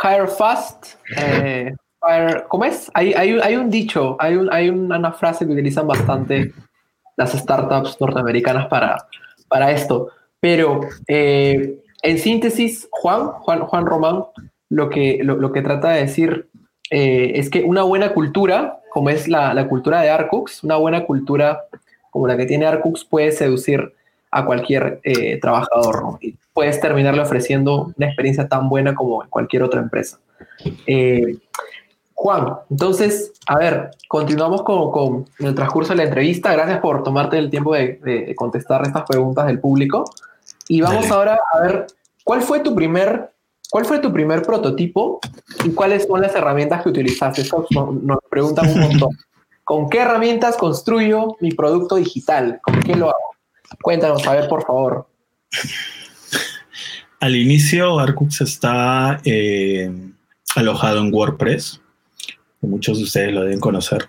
Hire, fast. Eh, ¿Cómo es? Hay, hay, un dicho, hay, un, hay una frase que utilizan bastante las startups norteamericanas para, para esto. Pero eh, en síntesis, Juan, Juan, Juan Román, lo que, lo, que trata de decir eh, es que una buena cultura, como es la, la, cultura de Arcux, una buena cultura como la que tiene Arcux puede seducir a cualquier eh, trabajador y puedes terminarle ofreciendo una experiencia tan buena como en cualquier otra empresa. Eh, Juan, entonces, a ver, continuamos con, el transcurso de la entrevista. Gracias por tomarte el tiempo de, contestar estas preguntas del público. Y vamos ahora a ver, ¿cuál fue tu primer, cuál fue tu primer prototipo y cuáles son las herramientas que utilizaste? Eso nos preguntan un montón. ¿Con qué herramientas construyo mi producto digital? ¿Con qué lo hago? Cuéntanos, a ver, por favor. <laughs> Al inicio, Arcux está eh, alojado en WordPress, muchos de ustedes lo deben conocer.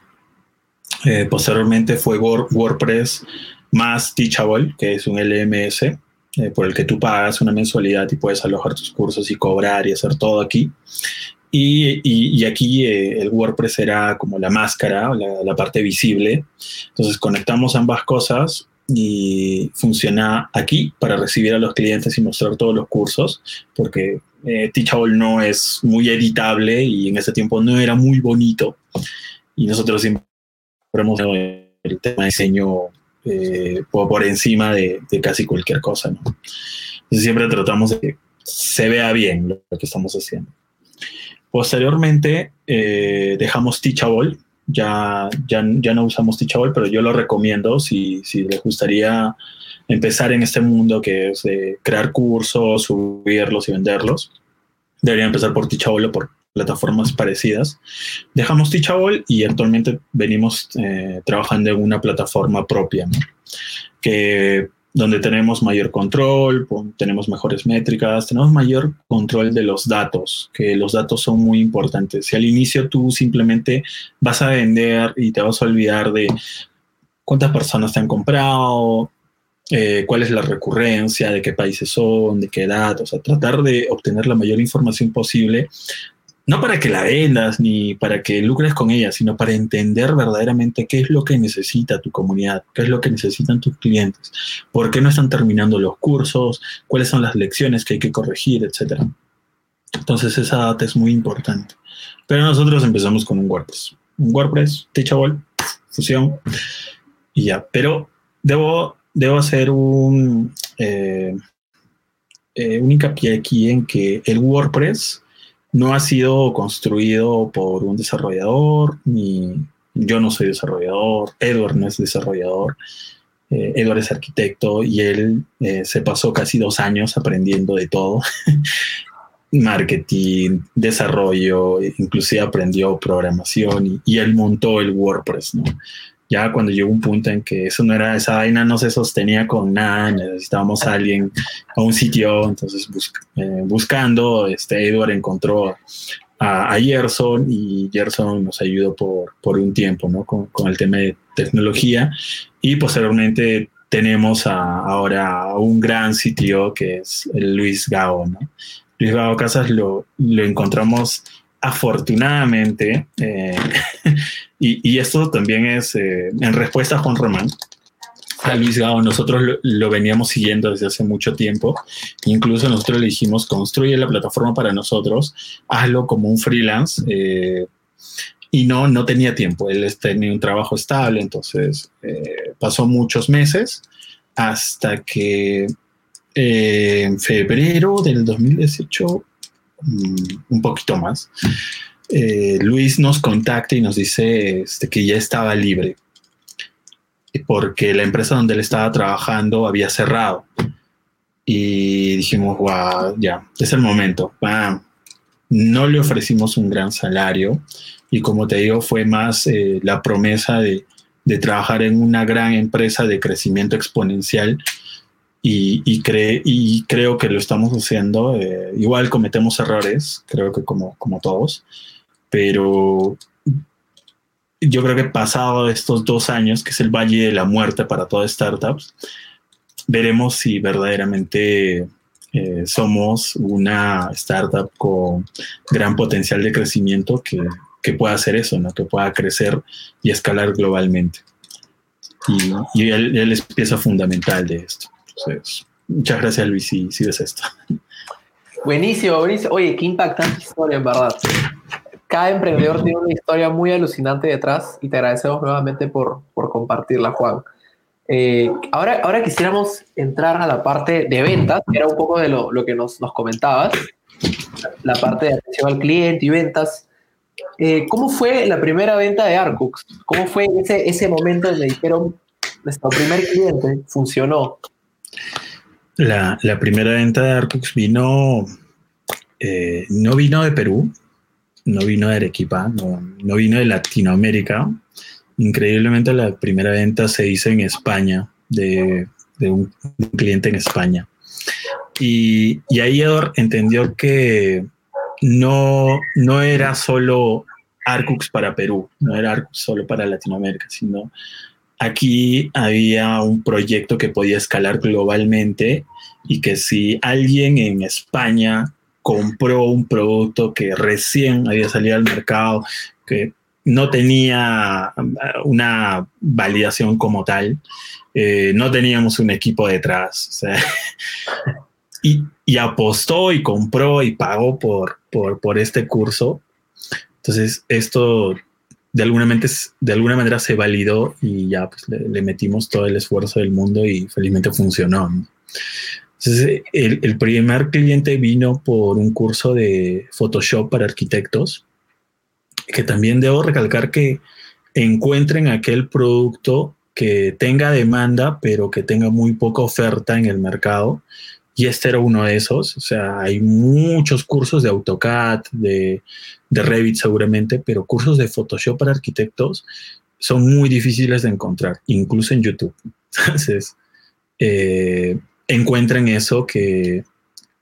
Eh, posteriormente fue WordPress más Teachable, que es un LMS, eh, por el que tú pagas una mensualidad y puedes alojar tus cursos y cobrar y hacer todo aquí. Y, aquí el WordPress era como la máscara, la, la, parte visible. Entonces conectamos ambas cosas y funciona aquí para recibir a los clientes y mostrar todos los cursos, porque eh, Teachable no es muy editable y en ese tiempo no era muy bonito. Y nosotros siempre hemos el tema de diseño eh, por, encima de, casi cualquier cosa. ¿no? Entonces siempre tratamos de que se vea bien lo, que estamos haciendo. Posteriormente eh, dejamos Teachable ya, ya, ya no usamos Teachable, pero yo lo recomiendo si, si les gustaría empezar en este mundo que es crear cursos, subirlos y venderlos. Deberían empezar por Teachable o por plataformas parecidas. Dejamos Teachable y actualmente venimos eh, trabajando en una plataforma propia, ¿no? que donde tenemos mayor control, tenemos mejores métricas, tenemos mayor control de los datos, que los datos son muy importantes. Si al inicio tú simplemente vas a vender y te vas a olvidar de cuántas personas te han comprado, eh, cuál es la recurrencia, de qué países son, de qué edad, o sea, tratar de obtener la mayor información posible no para que la vendas ni para que lucres con ella, sino para entender verdaderamente qué es lo que necesita tu comunidad, qué es lo que necesitan tus clientes, por qué no están terminando los cursos, cuáles son las lecciones que hay que corregir, etc. Entonces esa data es muy importante. Pero nosotros empezamos con un WordPress. Un WordPress, Teachable, fusión y ya. Pero debo, debo hacer un, eh, eh, un hincapié aquí en que el WordPress no ha sido construido por un desarrollador, ni yo no soy desarrollador, Edward no es desarrollador, eh, Edward es arquitecto y él eh, se pasó casi dos años aprendiendo de todo, <laughs> marketing, desarrollo, inclusive aprendió programación y, él montó el WordPress, ya cuando llegó un punto en que eso no era, esa vaina no se sostenía con nada, necesitábamos a alguien a un sitio, entonces eh, buscando, este Edward encontró a, Gerson y Gerson nos ayudó por, por un tiempo, ¿no? Con, con, el tema de tecnología y posteriormente tenemos ahora un gran sitio que es Luis Gao, ¿no? Luis Gao Casas lo, lo encontramos afortunadamente, eh, <laughs> y, esto también es eh, en respuesta a Juan Román, a Luis Gao, nosotros lo, veníamos siguiendo desde hace mucho tiempo. Incluso nosotros le dijimos, construye la plataforma para nosotros, hazlo como un freelance. Eh, y no, no tenía tiempo. Él tenía un trabajo estable, entonces pasó muchos meses hasta que en febrero del 2018 un poquito más, eh, Luis nos contacta y nos dice este, que ya estaba libre porque la empresa donde él estaba trabajando había cerrado. Y dijimos, wow, ya, es el momento. No le ofrecimos un gran salario y como te digo, fue más eh, la promesa de trabajar en una gran empresa de crecimiento exponencial y, y, y creo que lo estamos haciendo. Eh, igual cometemos errores, creo que como, como todos, pero yo creo que pasado estos dos años, que es el valle de la muerte para todas startups, veremos si verdaderamente eh, somos una startup con gran potencial de crecimiento que, que, pueda hacer eso, ¿no? que pueda crecer y escalar globalmente. Y, y él, él es pieza fundamental de esto muchas gracias Luis si, ves esto. Buenísimo, buenísimo. Oye, qué impactante historia, en verdad. Cada emprendedor tiene una historia muy alucinante detrás y te agradecemos nuevamente por, por compartirla, Juan. Eh, ahora, ahora quisiéramos entrar a la parte de ventas, que era un poco de lo, lo que nos, nos, comentabas, la parte de atención al cliente y ventas. Eh, ¿Cómo fue la primera venta de Arcux? ¿Cómo fue ese, ese momento donde dijeron, nuestro primer cliente funcionó? La, primera venta de Arcux vino, eh, no vino de Perú, no vino de Arequipa, no, vino de Latinoamérica. Increíblemente la primera venta se hizo en España, de, un, cliente en España. Y, ahí Edward entendió que no, no era solo Arcux para Perú, no era solo para Latinoamérica, sino aquí había un proyecto que podía escalar globalmente y que si alguien en España compró un producto que recién había salido al mercado, que no tenía uh, una validación como tal, eh, no teníamos un equipo detrás. <laughs> y, apostó y compró y pagó por, por este curso. Entonces, esto de alguna, de alguna manera se validó y ya pues, le, metimos todo el esfuerzo del mundo y felizmente funcionó. Entonces, el, primer cliente vino por un curso de Photoshop para arquitectos, que también debo recalcar que encuentren aquel producto que tenga demanda, pero que tenga muy poca oferta en el mercado y este era uno de esos. O sea, hay muchos cursos de AutoCAD, de, Revit seguramente, pero cursos de Photoshop para arquitectos son muy difíciles de encontrar, incluso en YouTube. <laughs> Entonces, eh, encuentren eso que,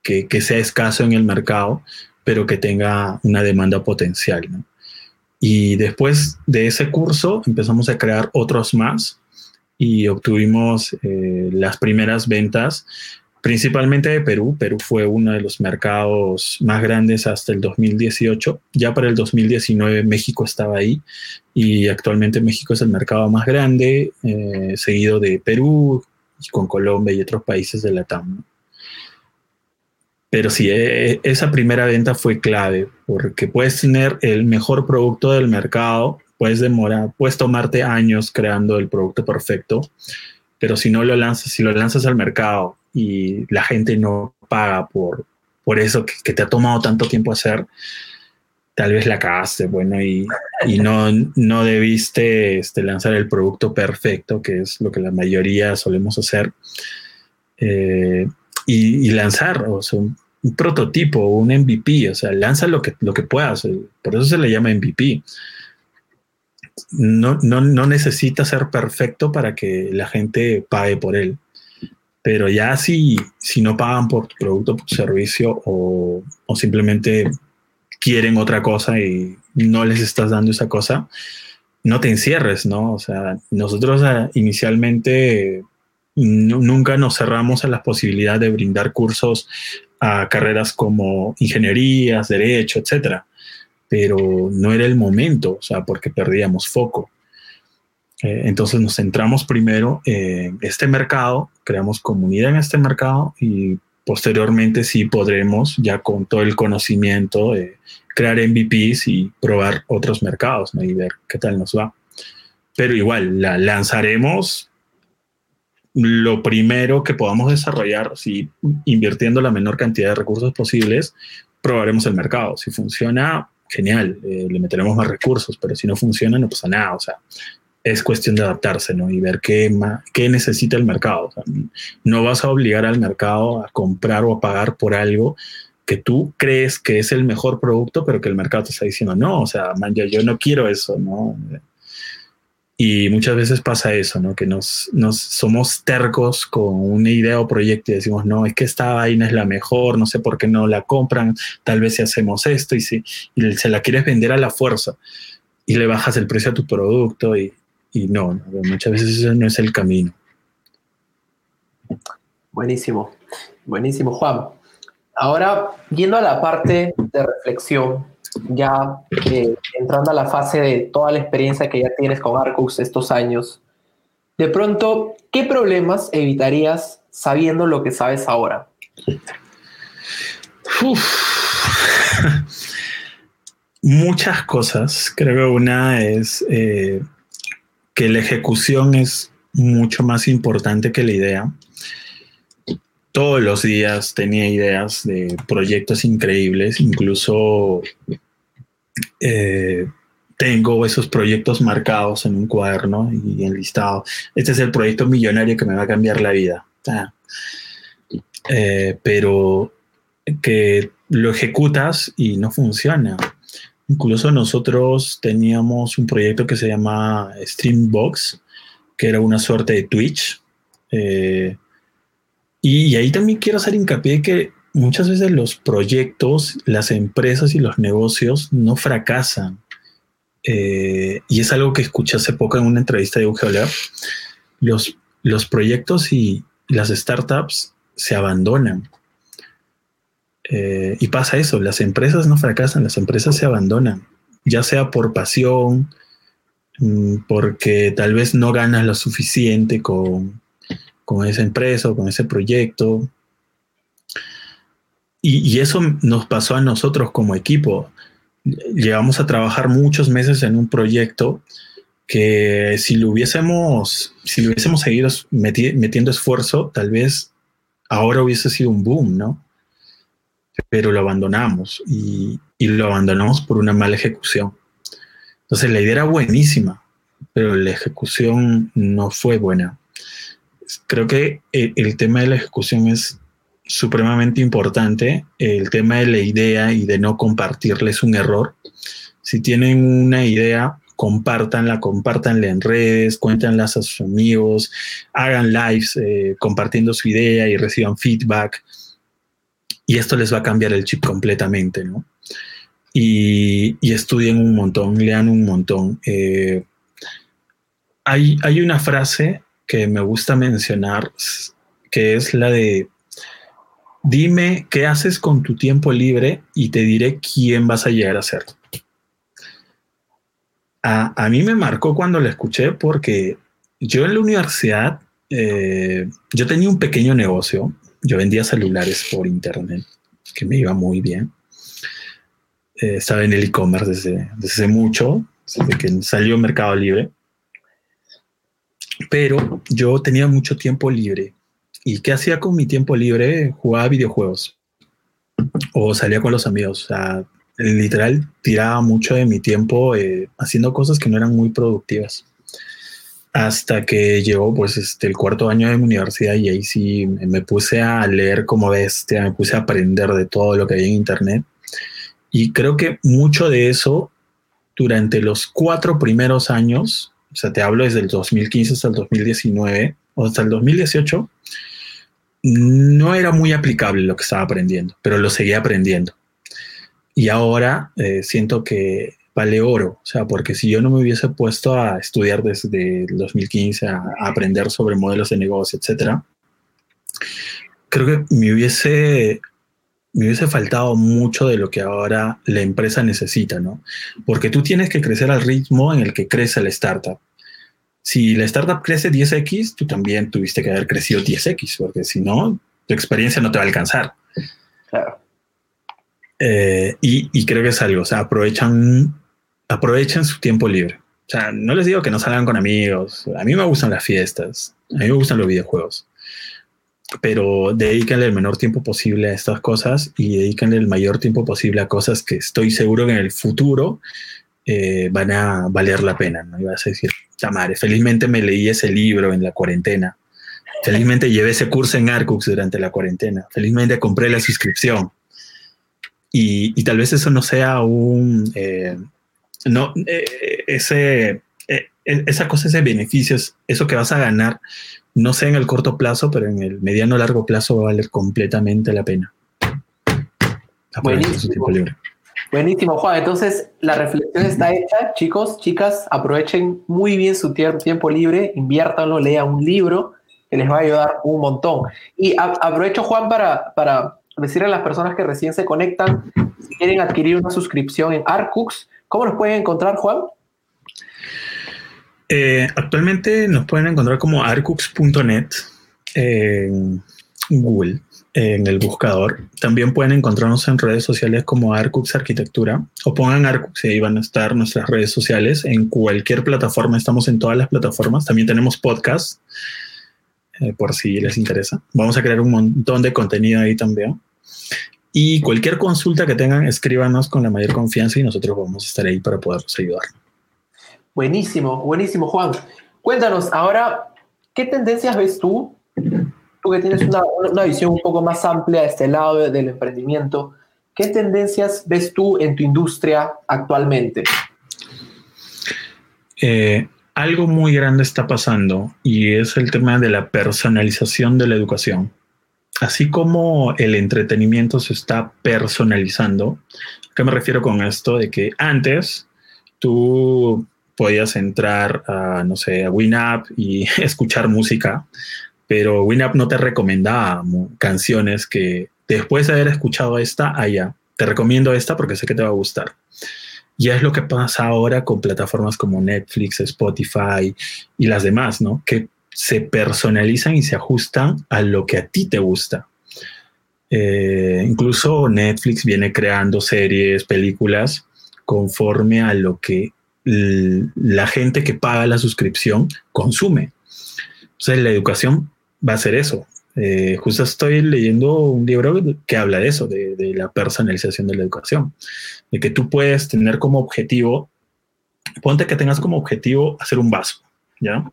que, sea escaso en el mercado, pero que tenga una demanda potencial. Y después de ese curso empezamos a crear otros más y obtuvimos eh, las primeras ventas principalmente de Perú. Perú fue uno de los mercados más grandes hasta el 2018. Ya para el 2019 México estaba ahí y actualmente México es el mercado más grande, eh, seguido de Perú y con Colombia y otros países de la TAM. Pero sí, eh, esa primera venta fue clave porque puedes tener el mejor producto del mercado, puedes demorar, puedes tomarte años creando el producto perfecto, pero si no lo lanzas, si lo lanzas al mercado y la gente no paga por, por eso que, te ha tomado tanto tiempo hacer, tal vez la cagaste, bueno, y, y no, no debiste este, lanzar el producto perfecto, que es lo que la mayoría solemos hacer, eh, y, lanzar, o sea, un, prototipo, un MVP, o sea, lanza lo que, lo que puedas, por eso se le llama MVP. no, no, no necesita ser perfecto para que la gente pague por él. Pero ya si, si no pagan por tu producto, por tu servicio o, o simplemente quieren otra cosa y no les estás dando esa cosa, no te encierres, ¿no? O sea, nosotros ah, inicialmente nunca nos cerramos a la posibilidad de brindar cursos a carreras como ingenierías, derecho, etcétera, pero no era el momento, o sea, porque perdíamos foco. Eh, entonces nos centramos primero en este mercado, creamos comunidad en este mercado y posteriormente sí podremos, ya con todo el conocimiento, crear MVPs y probar otros mercados y ver qué tal nos va. Pero igual, la lanzaremos lo primero que podamos desarrollar, si invirtiendo la menor cantidad de recursos posibles, probaremos el mercado. Si funciona, genial, eh, le meteremos más recursos, pero si no funciona, no pasa nada. O sea, es cuestión de adaptarse ¿no? y ver qué, qué necesita el mercado. no vas a obligar al mercado a comprar o a pagar por algo que tú crees que es el mejor producto, pero que el mercado te está diciendo, no, o sea, man, yo, yo no quiero eso, ¿no? Y muchas veces pasa eso, ¿no? Que nos, nos somos tercos con una idea o proyecto y decimos, no, es que esta vaina es la mejor, no sé por qué no la compran, tal vez si hacemos esto y, si, y se la quieres vender a la fuerza y le bajas el precio a tu producto y, y no, muchas veces eso no es el camino. Buenísimo, buenísimo, Juan. Ahora, yendo a la parte de reflexión, ya eh, entrando a la fase de toda la experiencia que ya tienes con Arcus estos años, de pronto, ¿qué problemas evitarías sabiendo lo que sabes ahora? <laughs> Muchas cosas. Creo que una es eh, que la ejecución es mucho más importante que la idea todos los días tenía ideas de proyectos increíbles, incluso eh, tengo esos proyectos marcados en un cuaderno y enlistado. Este es el proyecto millonario que me va a cambiar la vida. Ah. Eh, pero que lo ejecutas y no funciona. Incluso nosotros teníamos un proyecto que se llama Streambox, que era una suerte de Twitch. Eh, y, ahí también quiero hacer hincapié que muchas veces los proyectos, las empresas y los negocios no fracasan. Eh, y es algo que escuché hace poco en una entrevista de UGOLab. Los, los proyectos y las startups se abandonan. Eh, y pasa eso, las empresas no fracasan, las empresas se abandonan, ya sea por pasión, mm, porque tal vez no ganas lo suficiente con, con esa empresa o con ese proyecto. Y, eso nos pasó a nosotros como equipo. Llegamos a trabajar muchos meses en un proyecto que si lo hubiésemos, si lo hubiésemos seguido metiendo esfuerzo, tal vez ahora hubiese sido un boom, ¿no? Pero lo abandonamos y, y lo abandonamos por una mala ejecución. Entonces la idea era buenísima, pero la ejecución no fue buena creo que el, tema de la ejecución es supremamente importante. El tema de la idea y de no compartirla es un error. Si tienen una idea, compártanla, compártanla en redes, cuéntanlas a sus amigos, hagan lives eh, compartiendo su idea y reciban feedback. Y esto les va a cambiar el chip completamente, ¿no? Y, estudien un montón, lean un montón. Eh, hay, hay una frase que me gusta mencionar, que es la de, dime qué haces con tu tiempo libre y te diré quién vas a llegar a ser. A, mí me marcó cuando la escuché porque yo en la universidad, eh, yo tenía un pequeño negocio, yo vendía celulares por internet, que me iba muy bien. Eh, estaba en el e-commerce desde, desde mucho, desde que salió Mercado Libre pero yo tenía mucho tiempo libre. ¿Y qué hacía con mi tiempo libre? Jugaba videojuegos o salía con los amigos. O sea, literal, tiraba mucho de mi tiempo eh, haciendo cosas que no eran muy productivas. Hasta que llegó pues este, el cuarto año de mi universidad y ahí sí me puse a leer como bestia, me puse a aprender de todo lo que había en internet. Y creo que mucho de eso durante los cuatro primeros años, o sea, te hablo desde el 2015 hasta el 2019 o hasta el 2018, no era muy aplicable lo que estaba aprendiendo, pero lo seguía aprendiendo. Y ahora eh, siento que vale oro, o sea, porque si yo no me hubiese puesto a estudiar desde el 2015, a, aprender sobre modelos de negocio, etcétera, creo que me hubiese me hubiese faltado mucho de lo que ahora la empresa necesita, ¿no? Porque tú tienes que crecer al ritmo en el que crece la startup. Si la startup crece 10x, tú también tuviste que haber crecido 10x, porque si no, tu experiencia no te va a alcanzar. Claro. Eh, y, creo que es algo, o sea, aprovechan, aprovechan su tiempo libre. O sea, no les digo que no salgan con amigos. A mí me gustan las fiestas, a mí me gustan los videojuegos pero dedícanle el menor tiempo posible a estas cosas y dedícanle el mayor tiempo posible a cosas que estoy seguro que en el futuro eh, van a valer la pena. ¿no? Ibas a decir, madre, felizmente me leí ese libro en la cuarentena. Felizmente llevé ese curso en Arcux durante la cuarentena. Felizmente compré la suscripción. Y, tal vez eso no sea un... Eh, no, eh, ese, esa cosa, ese beneficio, eso que vas a ganar no sé en el corto plazo, pero en el mediano largo plazo va a valer completamente la pena. Buenísimo. Buenísimo, Juan. Entonces, la reflexión está hecha. Chicos, chicas, aprovechen muy bien su tiempo libre, inviértanlo, lean un libro que les va a ayudar un montón. Y aprovecho, Juan, para, para decirle a las personas que recién se conectan, si quieren adquirir una suscripción en Arcux, ¿cómo los pueden encontrar, Juan? Eh, actualmente nos pueden encontrar como arcux.net en Google, en el buscador. También pueden encontrarnos en redes sociales como Arcux Arquitectura o pongan Arcux y ahí van a estar nuestras redes sociales. En cualquier plataforma, estamos en todas las plataformas. También tenemos podcast, eh, por si les interesa. Vamos a crear un montón de contenido ahí también. Y cualquier consulta que tengan, escríbanos con la mayor confianza y nosotros vamos a estar ahí para poderlos ayudar. Buenísimo, buenísimo, Juan. Cuéntanos, ahora, ¿qué tendencias ves tú? Tú que tienes una, visión un poco más amplia de este lado del emprendimiento, ¿qué tendencias ves tú en tu industria actualmente? Eh, algo muy grande está pasando y es el tema de la personalización de la educación. Así como el entretenimiento se está personalizando, ¿a qué me refiero con esto? De que antes tú podías entrar a, no sé, a WinUp y <laughs> escuchar música, pero WinUp no te recomendaba canciones que después de haber escuchado esta, allá, te recomiendo esta porque sé que te va a gustar. Y es lo que pasa ahora con plataformas como Netflix, Spotify y las demás, ¿no? Que se personalizan y se ajustan a lo que a ti te gusta. Eh, incluso Netflix viene creando series, películas conforme a lo que la gente que paga la suscripción consume. Entonces la educación va a ser eso. Eh, justo estoy leyendo un libro que habla de eso, de, la personalización de la educación, de que tú puedes tener como objetivo, ponte que tengas como objetivo hacer un vaso, ¿ya?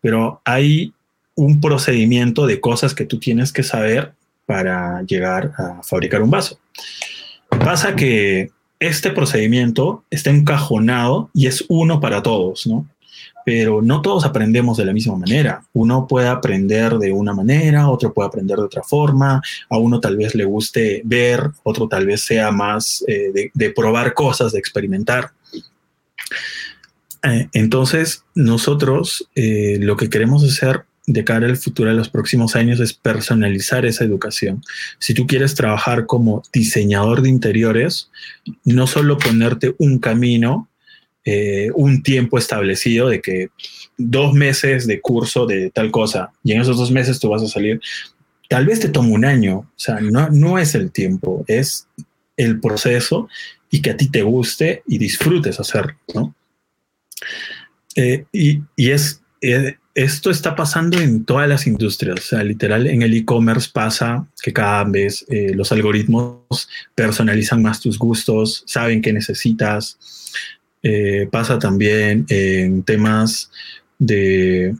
Pero hay un procedimiento de cosas que tú tienes que saber para llegar a fabricar un vaso. Pasa que este procedimiento está encajonado y es uno para todos, ¿no? Pero no todos aprendemos de la misma manera. Uno puede aprender de una manera, otro puede aprender de otra forma, a uno tal vez le guste ver, otro tal vez sea más eh, de, probar cosas, de experimentar. Eh, entonces, nosotros eh, lo que queremos hacer de cara al futuro, a los próximos años, es personalizar esa educación. Si tú quieres trabajar como diseñador de interiores, no solo ponerte un camino, eh, un tiempo establecido de que dos meses de curso de tal cosa y en esos dos meses tú vas a salir, tal vez te tome un año, o sea, no, no es el tiempo, es el proceso y que a ti te guste y disfrutes hacerlo, ¿no? Eh, y, es, eh, esto está pasando en todas las industrias. O sea, literal, en el e-commerce pasa que cada vez eh, los algoritmos personalizan más tus gustos, saben qué necesitas. Pasa también en temas de,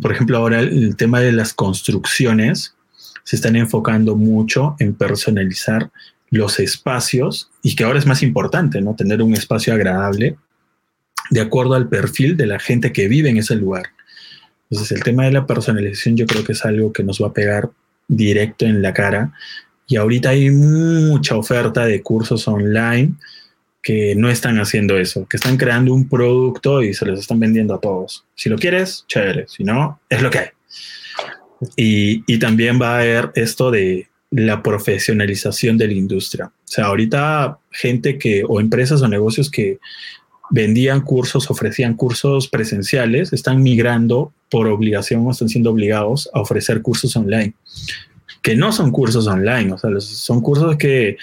por ejemplo, ahora el tema de las construcciones se están enfocando mucho en personalizar los espacios y que ahora es más importante, ¿no? Tener un espacio agradable de acuerdo al perfil de la gente que vive en ese lugar. Entonces el tema de la personalización yo creo que es algo que nos va a pegar directo en la cara. Y ahorita hay mucha oferta de cursos online que no están haciendo eso, que están creando un producto y se los están vendiendo a todos. Si lo quieres, chévere. Si no, es lo que hay. Y, y también va a haber esto de la profesionalización de la industria. O sea, ahorita gente que, o empresas o negocios que vendían cursos, ofrecían cursos presenciales, están migrando por obligación o están siendo obligados a ofrecer cursos online, que no son cursos online, o sea, son cursos que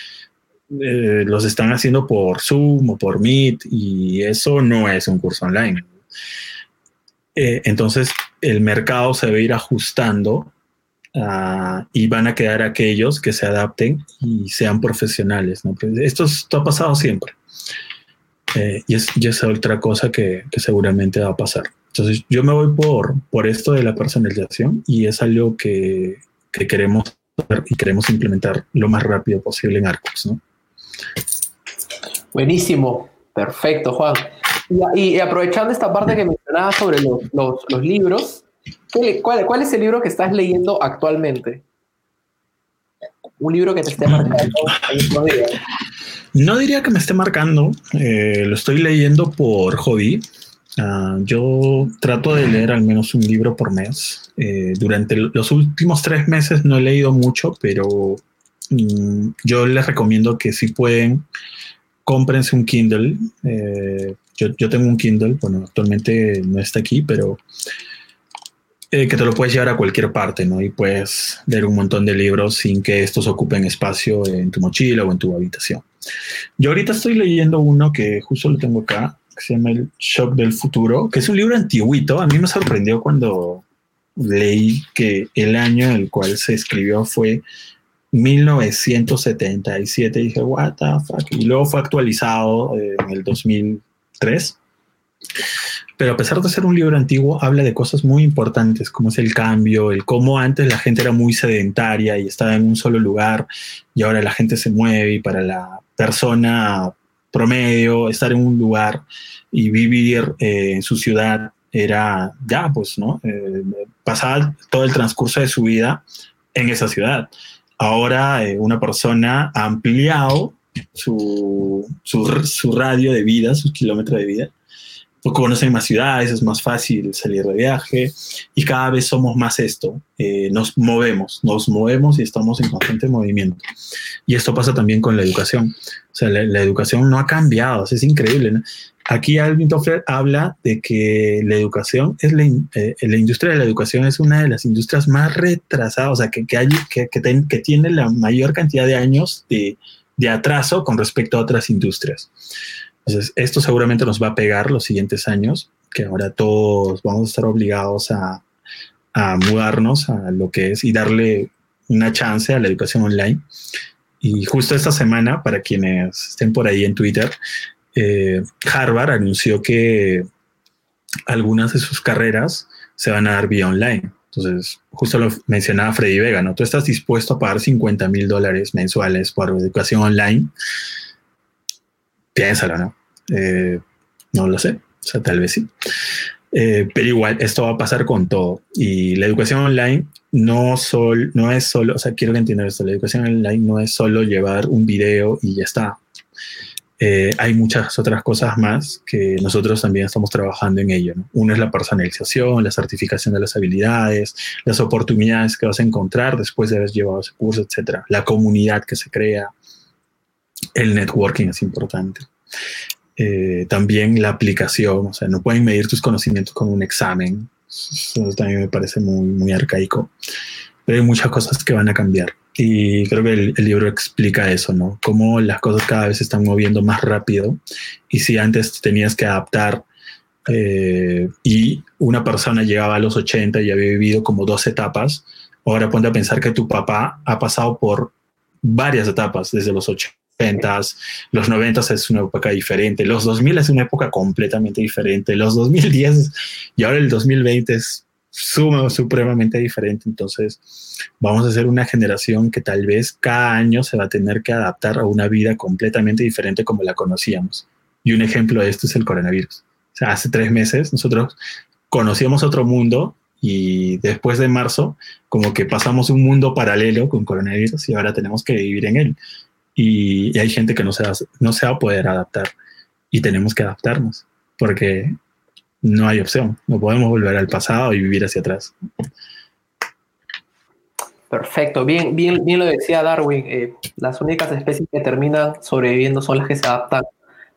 eh, los están haciendo por Zoom o por Meet y eso no es un curso online. Eh, entonces, el mercado se va a ir ajustando uh, y van a quedar aquellos que se adapten y sean profesionales. ¿no? Pues, esto, esto ha pasado siempre. Eh, y, es, es otra cosa que, que, seguramente va a pasar. Entonces yo me voy por, por esto de la personalización y es algo que, que queremos y queremos implementar lo más rápido posible en Arcos. ¿no? Buenísimo, perfecto Juan. Y, y, aprovechando esta parte que mencionabas sobre los, los, libros, ¿cuál, ¿cuál, es el libro que estás leyendo actualmente? Un libro que te esté marcando. No diría que me esté marcando, eh, lo estoy leyendo por hobby. Uh, yo trato de leer al menos un libro por mes. Eh, durante los últimos tres meses no he leído mucho, pero mm, yo les recomiendo que si pueden, cómprense un Kindle. Eh, yo, yo, tengo un Kindle, bueno, actualmente no está aquí, pero eh, que te lo puedes llevar a cualquier parte, ¿no? Y puedes leer un montón de libros sin que estos ocupen espacio en tu mochila o en tu habitación. Yo ahorita estoy leyendo uno que justo lo tengo acá, que se llama El Shock del Futuro, que es un libro antiguito. A mí me sorprendió cuando leí que el año en el cual se escribió fue 1977. Y dije, what the fuck. Y luego fue actualizado eh, en el 2003 pero a pesar de ser un libro antiguo, habla de cosas muy importantes, como es el cambio, el cómo antes la gente era muy sedentaria y estaba en un solo lugar y ahora la gente se mueve y para la persona promedio estar en un lugar y vivir eh, en su ciudad era ya, pues, ¿no? Eh, pasar todo el transcurso de su vida en esa ciudad. Ahora eh, una persona ha ampliado su, su, su radio de vida, sus kilómetros de vida, conocen más ciudades, es más fácil salir de viaje y cada vez somos más esto, eh, nos movemos, nos movemos y estamos en constante movimiento. Y esto pasa también con la educación. O sea, la, educación no ha cambiado, es increíble. Aquí Alvin Toffler habla de que la educación es la, eh, la, industria de la educación es una de las industrias más retrasadas, o sea, que, que, hay, que, que, ten, que tiene la mayor cantidad de años de, de atraso con respecto a otras industrias. Entonces, esto seguramente nos va a pegar los siguientes años, que ahora todos vamos a estar obligados a, mudarnos a lo que es y darle una chance a la educación online. Y justo esta semana, para quienes estén por ahí en Twitter, eh, Harvard anunció que algunas de sus carreras se van a dar vía online. Entonces, justo lo mencionaba Freddy Vega, ¿no? Tú estás dispuesto a pagar 50 mil dólares mensuales por educación online. Piénsalo, ¿no? Eh, no lo sé, o sea, tal vez sí. Eh, pero igual, esto va a pasar con todo. Y la educación online no, sol, no es solo, o sea, quiero que entiendan esto, la educación online no es solo llevar un video y ya está. Eh, hay muchas otras cosas más que nosotros también estamos trabajando en ello. ¿no? Uno es la personalización, la certificación de las habilidades, las oportunidades que vas a encontrar después de haber llevado ese curso, etcétera. La comunidad que se crea, el networking es importante. Eh, también la aplicación, o sea, no pueden medir tus conocimientos con un examen. Eso también me parece muy, muy arcaico. Pero hay muchas cosas que van a cambiar. Y creo que el, libro explica eso, ¿no? Cómo las cosas cada vez se están moviendo más rápido. Y si antes tenías que adaptar eh, y una persona llegaba a los 80 y había vivido como dos etapas, ahora ponte a pensar que tu papá ha pasado por varias etapas desde los 80 los 90 es una época diferente, los 2000 es una época completamente diferente, los 2010 y ahora el 2020 es suma, supremamente diferente. Entonces, vamos a ser una generación que tal vez cada año se va a tener que adaptar a una vida completamente diferente como la conocíamos. Y un ejemplo de esto es el coronavirus. sea, hace tres meses nosotros conocíamos otro mundo y después de marzo, como que pasamos un mundo paralelo con coronavirus y ahora tenemos que vivir en él. Y, hay gente que no se, va, no se va a poder adaptar y tenemos que adaptarnos porque no hay opción. No podemos volver al pasado y vivir hacia atrás. Perfecto, bien, bien, bien lo decía Darwin. Eh, las únicas especies que terminan sobreviviendo son las que se adaptan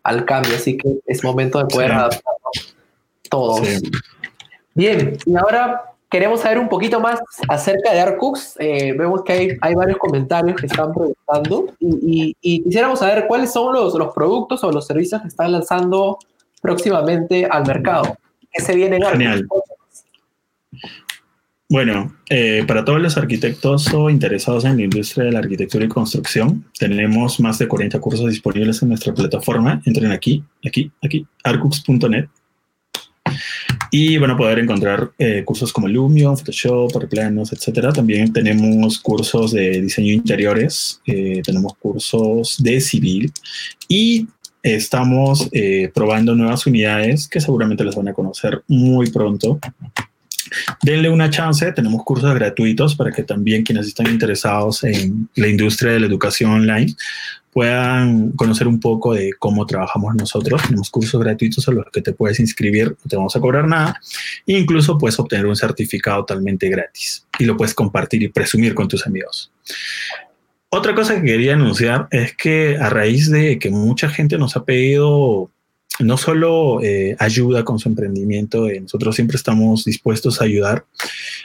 al cambio, así que es momento de poder adaptarnos todos. Bien, y ahora queremos saber un poquito más acerca de Arcux. Eh, vemos que hay, varios comentarios que están preguntando y, quisiéramos saber cuáles son los, los, productos o los servicios que están lanzando próximamente al mercado. ¿Qué se viene en Arcux? Genial. Bueno, eh, para todos los arquitectos o interesados en la industria de la arquitectura y construcción, tenemos más de 40 cursos disponibles en nuestra plataforma. Entren aquí, aquí, aquí, arcux.net y van a poder encontrar eh, cursos como Lumion, Photoshop, planos, etcétera. También tenemos cursos de diseño interiores, eh, tenemos cursos de civil y estamos eh, probando nuevas unidades que seguramente las van a conocer muy pronto. Denle una chance, tenemos cursos gratuitos para que también quienes están interesados en la industria de la educación online puedan conocer un poco de cómo trabajamos nosotros. Tenemos cursos gratuitos a los que te puedes inscribir, no te vamos a cobrar nada. E incluso puedes obtener un certificado totalmente gratis y lo puedes compartir y presumir con tus amigos. Otra cosa que quería anunciar es que a raíz de que mucha gente nos ha pedido no solo eh, ayuda con su emprendimiento, eh, nosotros siempre estamos dispuestos a ayudar,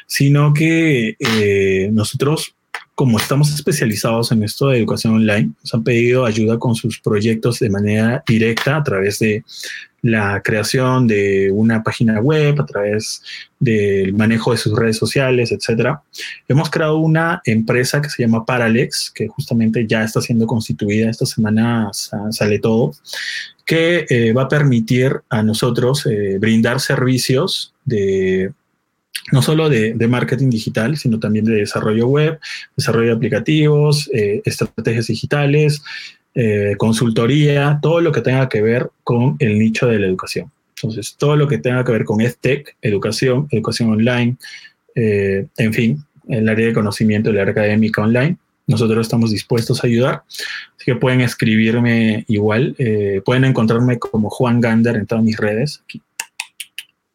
sino que eh, nosotros como estamos especializados en esto de educación online, nos han pedido ayuda con sus proyectos de manera directa a través de la creación de una página web, a través del manejo de sus redes sociales, etc. Hemos creado una empresa que se llama Paralex, que justamente ya está siendo constituida, esta semana sale todo, que eh, va a permitir a nosotros eh, brindar servicios de no solo de, marketing digital, sino también de desarrollo web, desarrollo de aplicativos, eh, estrategias digitales, eh, consultoría, todo lo que tenga que ver con el nicho de la educación. Entonces, todo lo que tenga que ver con EdTech, educación, educación online, eh, en fin, el área de conocimiento, el área académica online, nosotros estamos dispuestos a ayudar. Así que pueden escribirme igual, pueden encontrarme como Juan Gander en todas mis redes. Aquí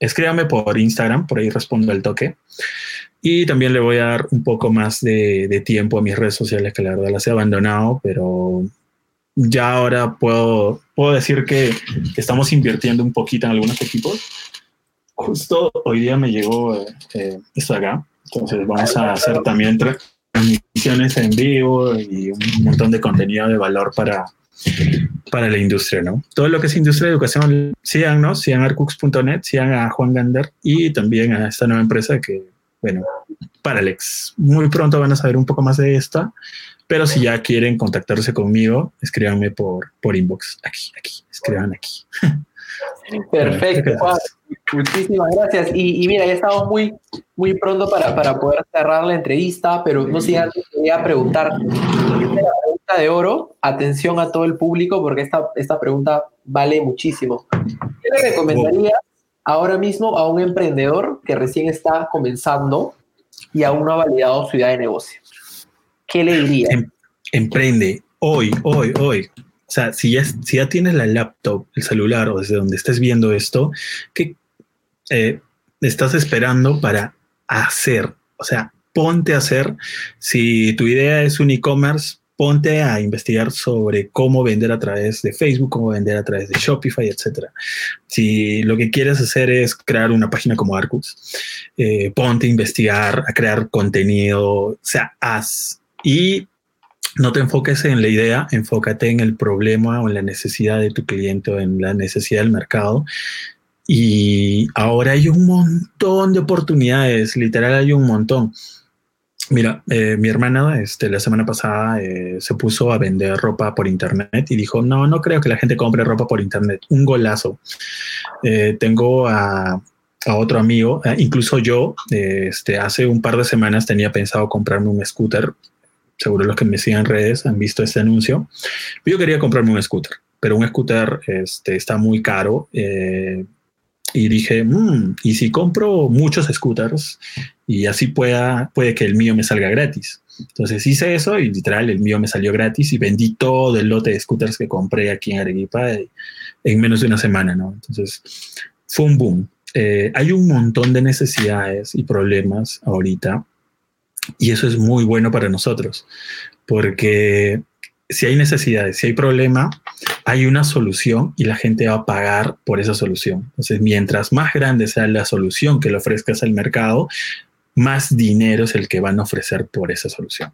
escríbame por Instagram, por ahí respondo al toque. Y también le voy a dar un poco más de, tiempo a mis redes sociales, que la verdad las he abandonado, pero ya ahora puedo, puedo decir que, estamos invirtiendo un poquito en algunos equipos. Justo hoy día me llegó eh, esto acá, entonces vamos a hacer también transmisiones en vivo y un montón de contenido de valor para, para la industria, ¿no? Todo lo que es industria de educación, síganos, sigan arcux.net, sigan a Juan Gander y también a esta nueva empresa que, bueno, Paralex. Muy pronto van a saber un poco más de esta, pero si ya quieren contactarse conmigo, escríbanme por, por inbox, aquí, aquí, escriban aquí. <laughs> Perfecto, Muchísimas gracias. Y, mira, ya estamos muy, muy pronto para, para poder cerrar la entrevista, pero no sé, antes quería preguntar, de oro, atención a todo el público porque esta, esta pregunta vale muchísimo. ¿Qué le recomendaría ahora mismo a un emprendedor que recién está comenzando y aún no ha validado su idea de negocio? ¿Qué le diría? Em, emprende hoy, hoy, hoy. O sea, si ya, tienes la laptop, el celular o desde donde estés viendo esto, ¿qué eh, estás esperando para hacer? O sea, ponte a hacer. Si tu idea es un e-commerce, ponte a investigar sobre cómo vender a través de Facebook, cómo vender a través de Shopify, etc. Si lo que quieres hacer es crear una página como Arcus, eh, ponte a investigar, a crear contenido, o sea, haz. Y no te enfoques en la idea, enfócate en el problema o en la necesidad de tu cliente o en la necesidad del mercado. Y ahora hay un montón de oportunidades, literal hay un montón. Mira, eh, mi hermana este, la semana pasada eh, se puso a vender ropa por internet y dijo, no, no creo que la gente compre ropa por internet. Un golazo. Eh, tengo a, otro amigo, incluso yo, este, hace un par de semanas tenía pensado comprarme un scooter. Seguro los que me siguen en redes han visto este anuncio. Yo quería comprarme un scooter, pero un scooter este, está muy caro y dije, mm, ¿y si compro muchos scooters y así pueda, puede que el mío me salga gratis? Entonces hice eso y literal el mío me salió gratis y vendí todo el lote de scooters que compré aquí en Arequipa en menos de una semana, ¿no? Entonces fue un boom. Eh, hay un montón de necesidades y problemas ahorita y eso es muy bueno para nosotros porque si hay necesidades, si hay problema, hay una solución y la gente va a pagar por esa solución. Entonces, mientras más grande sea la solución que le ofrezcas al mercado, más dinero es el que van a ofrecer por esa solución.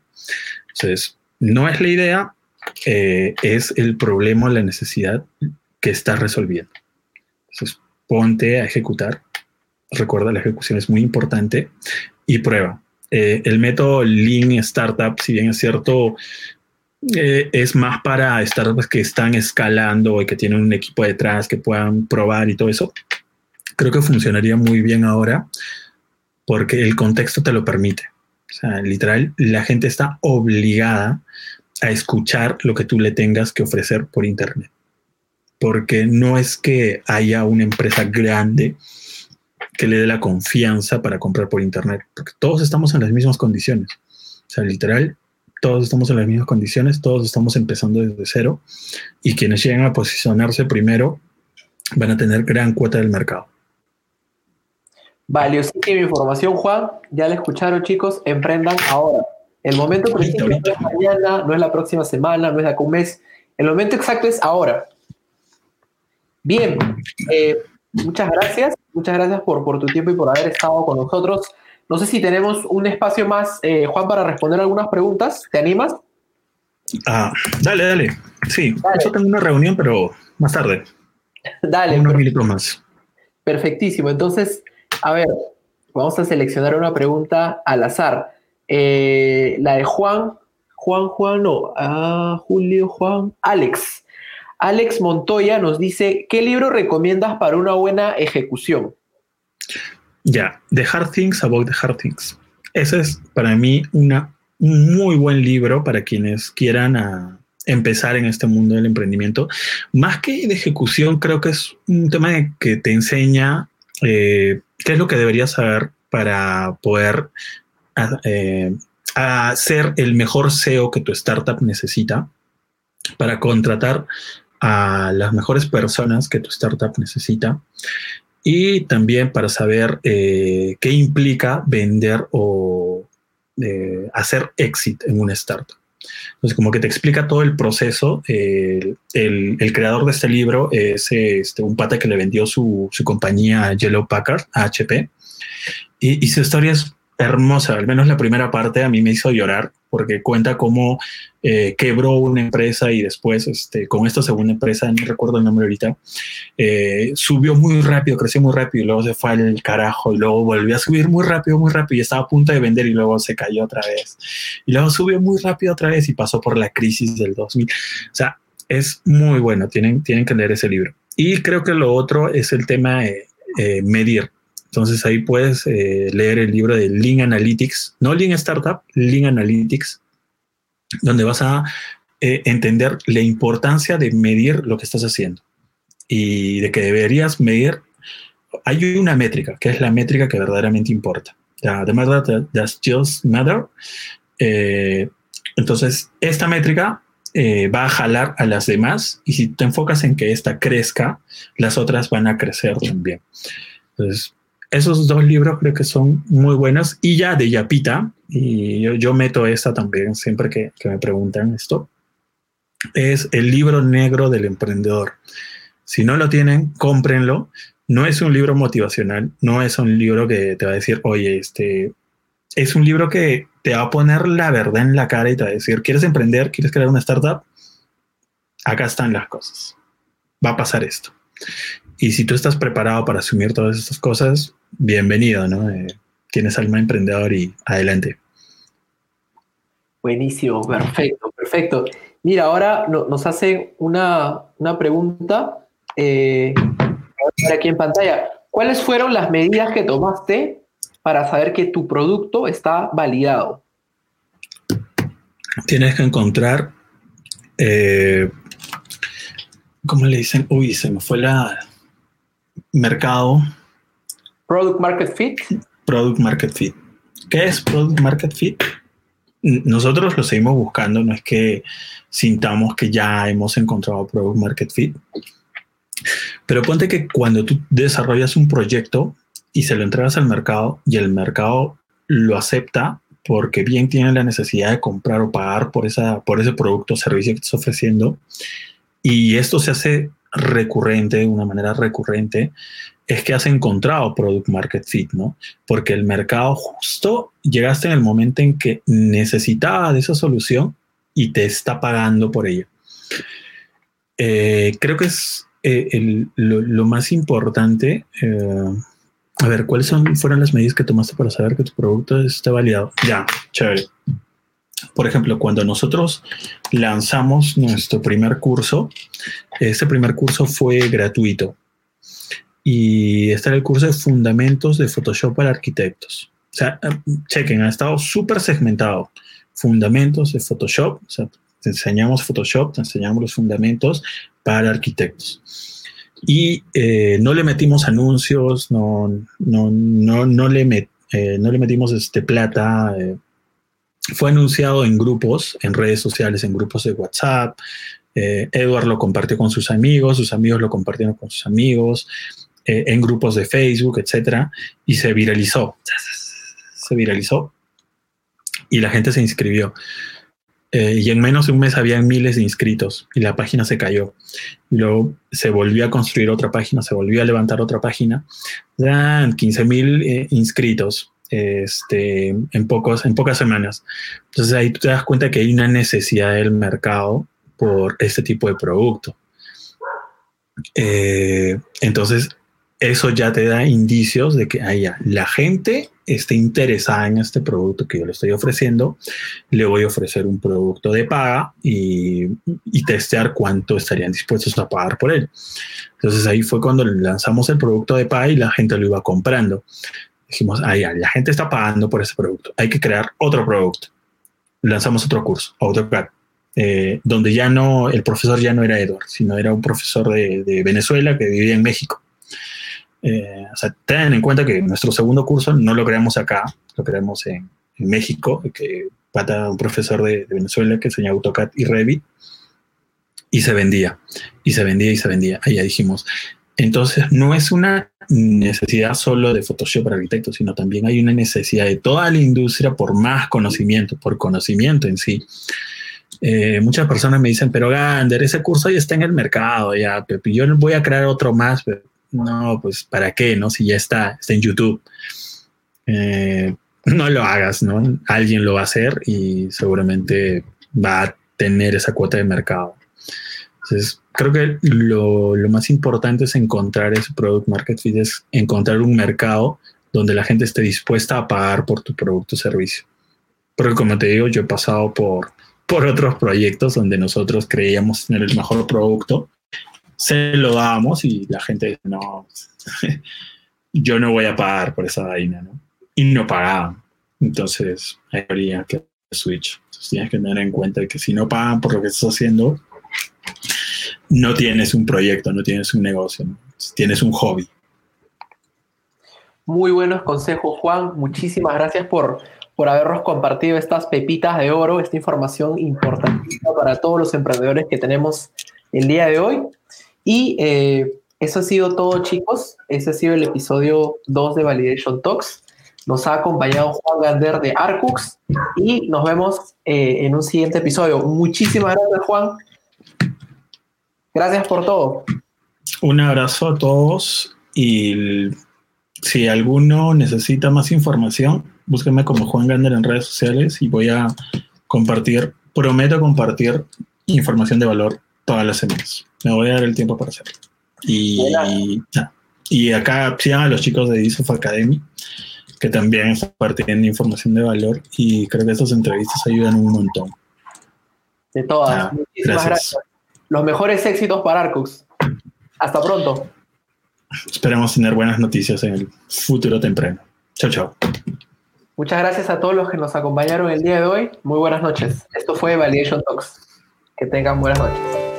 Entonces, no es la idea, eh, es el problema o la necesidad que estás resolviendo. Entonces, ponte a ejecutar. Recuerda, la ejecución es muy importante y prueba. Eh, el método Lean Startup, si bien es cierto, eh, es más para startups que están escalando y que tienen un equipo detrás que puedan probar y todo eso. Creo que funcionaría muy bien ahora porque el contexto te lo permite. O sea, literal, la gente está obligada a escuchar lo que tú le tengas que ofrecer por Internet. Porque no es que haya una empresa grande que le dé la confianza para comprar por Internet, porque todos estamos en las mismas condiciones. O sea, literal, todos estamos en las mismas condiciones, todos estamos empezando desde cero y quienes llegan a posicionarse primero van a tener gran cuota del mercado. Valiosísima información, Juan. Ya la escucharon, chicos. Emprendan ahora. El momento preciso no es mañana, no es la próxima semana, no es de acá un mes. El momento exacto es ahora. Bien, eh, muchas gracias. Muchas gracias por, por tu tiempo y por haber estado con nosotros. No sé si tenemos un espacio más, eh, Juan, para responder algunas preguntas. ¿Te animas? Ah, dale, dale. Sí, yo tengo una reunión, pero más tarde. dale. Unos minutos más. Perfectísimo. Entonces, a ver, vamos a seleccionar una pregunta al azar. Eh, la de Juan, Juan, Juan, no, ah, Julio, Juan, Alex. Alex Montoya nos dice, ¿qué libro recomiendas para una buena ejecución? Ya, The Hard Things About the Hard Things. Ese es para mí una, un muy buen libro para quienes quieran ah, empezar en este mundo del emprendimiento. Más que de ejecución, creo que es un tema que te enseña eh, qué es lo que deberías saber para poder ah, eh, hacer el mejor SEO que tu startup necesita para contratar a las mejores personas que tu startup necesita y también para saber eh, qué implica vender o eh, hacer exit en una startup. Entonces, como que te explica todo el proceso. el, creador de este libro es este, un pata que le vendió su, compañía Yellow Packard, HP, y, y, su historia es hermosa, al menos la primera parte a mí me hizo llorar porque cuenta cómo eh, quebró una empresa y después este, con esta segunda empresa, no recuerdo el nombre ahorita, eh, subió muy rápido, creció muy rápido y luego se fue al carajo y luego volvió a subir muy rápido, muy rápido y estaba a punto de vender y luego se cayó otra vez y luego subió muy rápido otra vez y pasó por la crisis del 2000. O sea, es muy bueno, tienen, tienen que leer ese libro. Y creo que lo otro es el tema eh, medir entonces ahí puedes eh, leer el libro de Lean Analytics, no Lean Startup, Lean Analytics, donde vas a eh, entender la importancia de medir lo que estás haciendo y de que deberías medir. Hay una métrica, que es la métrica que verdaderamente importa. The matter that just matter. Eh, entonces, esta métrica va a jalar a las demás y si te enfocas en que esta crezca, las otras van a crecer también. Entonces, esos dos libros creo que son muy buenos. Y ya de Yapita, y yo, meto esta también siempre que, me preguntan esto, es el libro negro del emprendedor. Si no lo tienen, cómprenlo. No es un libro motivacional, no es un libro que te va a decir, oye, este, es un libro que te va a poner la verdad en la cara y te va a decir, ¿quieres emprender? ¿Quieres crear una startup? Acá están las cosas. Va a pasar esto. Y si tú estás preparado para asumir todas estas cosas, bienvenido, ¿no? Eh, tienes alma emprendedor y adelante. Buenísimo, perfecto, perfecto. Mira, ahora nos hace una, pregunta eh, aquí en pantalla. ¿Cuáles fueron las medidas que tomaste para saber que tu producto está validado? Tienes que encontrar, eh, ¿cómo le dicen? Uy, se me fue la, mercado. Product Market Fit. Product Market Fit. ¿Qué es Product Market Fit? Nosotros lo seguimos buscando, no es que sintamos que ya hemos encontrado Product Market Fit. Pero ponte que cuando tú desarrollas un proyecto y se lo entregas al mercado y el mercado lo acepta porque bien tiene la necesidad de comprar o pagar por, esa, por ese producto o servicio que estás ofreciendo, y esto se hace recurrente, de una manera recurrente, es que has encontrado product market fit, ¿no? Porque el mercado justo llegaste en el momento en que necesitaba de esa solución y te está pagando por ella. Eh, creo que es eh, lo, más importante. Eh, a ver, ¿cuáles son, fueron las medidas que tomaste para saber que tu producto está validado? Ya, chévere. Por ejemplo, cuando nosotros lanzamos nuestro primer curso, este primer curso fue gratuito. Y este era el curso de Fundamentos de Photoshop para Arquitectos. O sea, chequen, ha estado súper segmentado. Fundamentos de Photoshop, o sea, te enseñamos Photoshop, te enseñamos los fundamentos para arquitectos. Y eh, no le metimos anuncios, no, no, no, no, le, eh, no le metimos este, plata. Eh, fue anunciado en grupos, en redes sociales, en grupos de WhatsApp. Edward lo compartió con sus amigos, sus amigos lo compartieron con sus amigos, en grupos de Facebook, etc. Y se viralizó. Se viralizó. Y la gente se inscribió. Eh, y en menos de un mes habían miles de inscritos y la página se cayó. Y luego se volvió a construir otra página, se volvió a levantar otra página. Dan 15 mil eh, inscritos este, en, pocos, en pocas semanas. Entonces ahí tú te das cuenta que hay una necesidad del mercado por este tipo de producto. Eh, entonces eso ya te da indicios de que haya la gente esté interesada en este producto que yo le estoy ofreciendo, le voy a ofrecer un producto de paga y, y, testear cuánto estarían dispuestos a pagar por él. Entonces ahí fue cuando lanzamos el producto de paga y la gente lo iba comprando. Dijimos, ah, ya, la gente está pagando por ese producto, hay que crear otro producto. Lanzamos otro curso, AutoCAD, eh, donde ya no, el profesor ya no era Edward, sino era un profesor de, Venezuela que vivía en México. Eh, o sea, ten en cuenta que nuestro segundo curso no lo creamos acá, lo creamos en, México, que pata un profesor de, Venezuela que enseña AutoCAD y Revit, y se vendía, y se vendía y se vendía. Ahí ya dijimos. Entonces, no es una necesidad solo de Photoshop para arquitectos, sino también hay una necesidad de toda la industria por más conocimiento, por conocimiento en sí. Eh, muchas personas me dicen, pero Gander, ese curso ya está en el mercado, ya, yo voy a crear otro más, pero no, pues ¿para qué? ¿No? Si ya está, está en YouTube. Eh, no lo hagas, ¿no? Alguien lo va a hacer y seguramente va a tener esa cuota de mercado. Entonces, creo que lo, más importante es encontrar ese product market fit, es encontrar un mercado donde la gente esté dispuesta a pagar por tu producto o servicio. Porque como te digo, yo he pasado por, por otros proyectos donde nosotros creíamos tener el mejor producto se lo dábamos y la gente dice, no, <laughs> yo no voy a pagar por esa vaina, ¿no? Y no pagaban. Entonces, ahí habría que switch. Entonces, tienes que tener en cuenta que si no pagan por lo que estás haciendo, no tienes un proyecto, no tienes un negocio, tienes un hobby. Muy buenos consejos, Juan. Muchísimas gracias por, por habernos compartido estas pepitas de oro, esta información importantísima para todos los emprendedores que tenemos el día de hoy. Y eh, eso ha sido todo, chicos. Ese ha sido el episodio 2 de Validation Talks. Nos ha acompañado Juan Gander de Arcux y nos vemos eh, en un siguiente episodio. Muchísimas gracias, Juan. Gracias por todo. Un abrazo a todos y si alguno necesita más información, búsquenme como Juan Gander en redes sociales y voy a compartir, prometo compartir información de valor todas las semanas. Me voy a dar el tiempo para hacerlo. Y, y acá sigan a los chicos de Disof Academy, que también están compartiendo información de valor y creo que estas entrevistas ayudan un montón. De todas. Muchísimas gracias. Los mejores éxitos para Arcux. Hasta pronto. Esperemos tener buenas noticias en el futuro temprano. Chao, chao. Muchas gracias a todos los que nos acompañaron el día de hoy. Muy buenas noches. Esto fue Validation Talks. Que tengan buenas noches.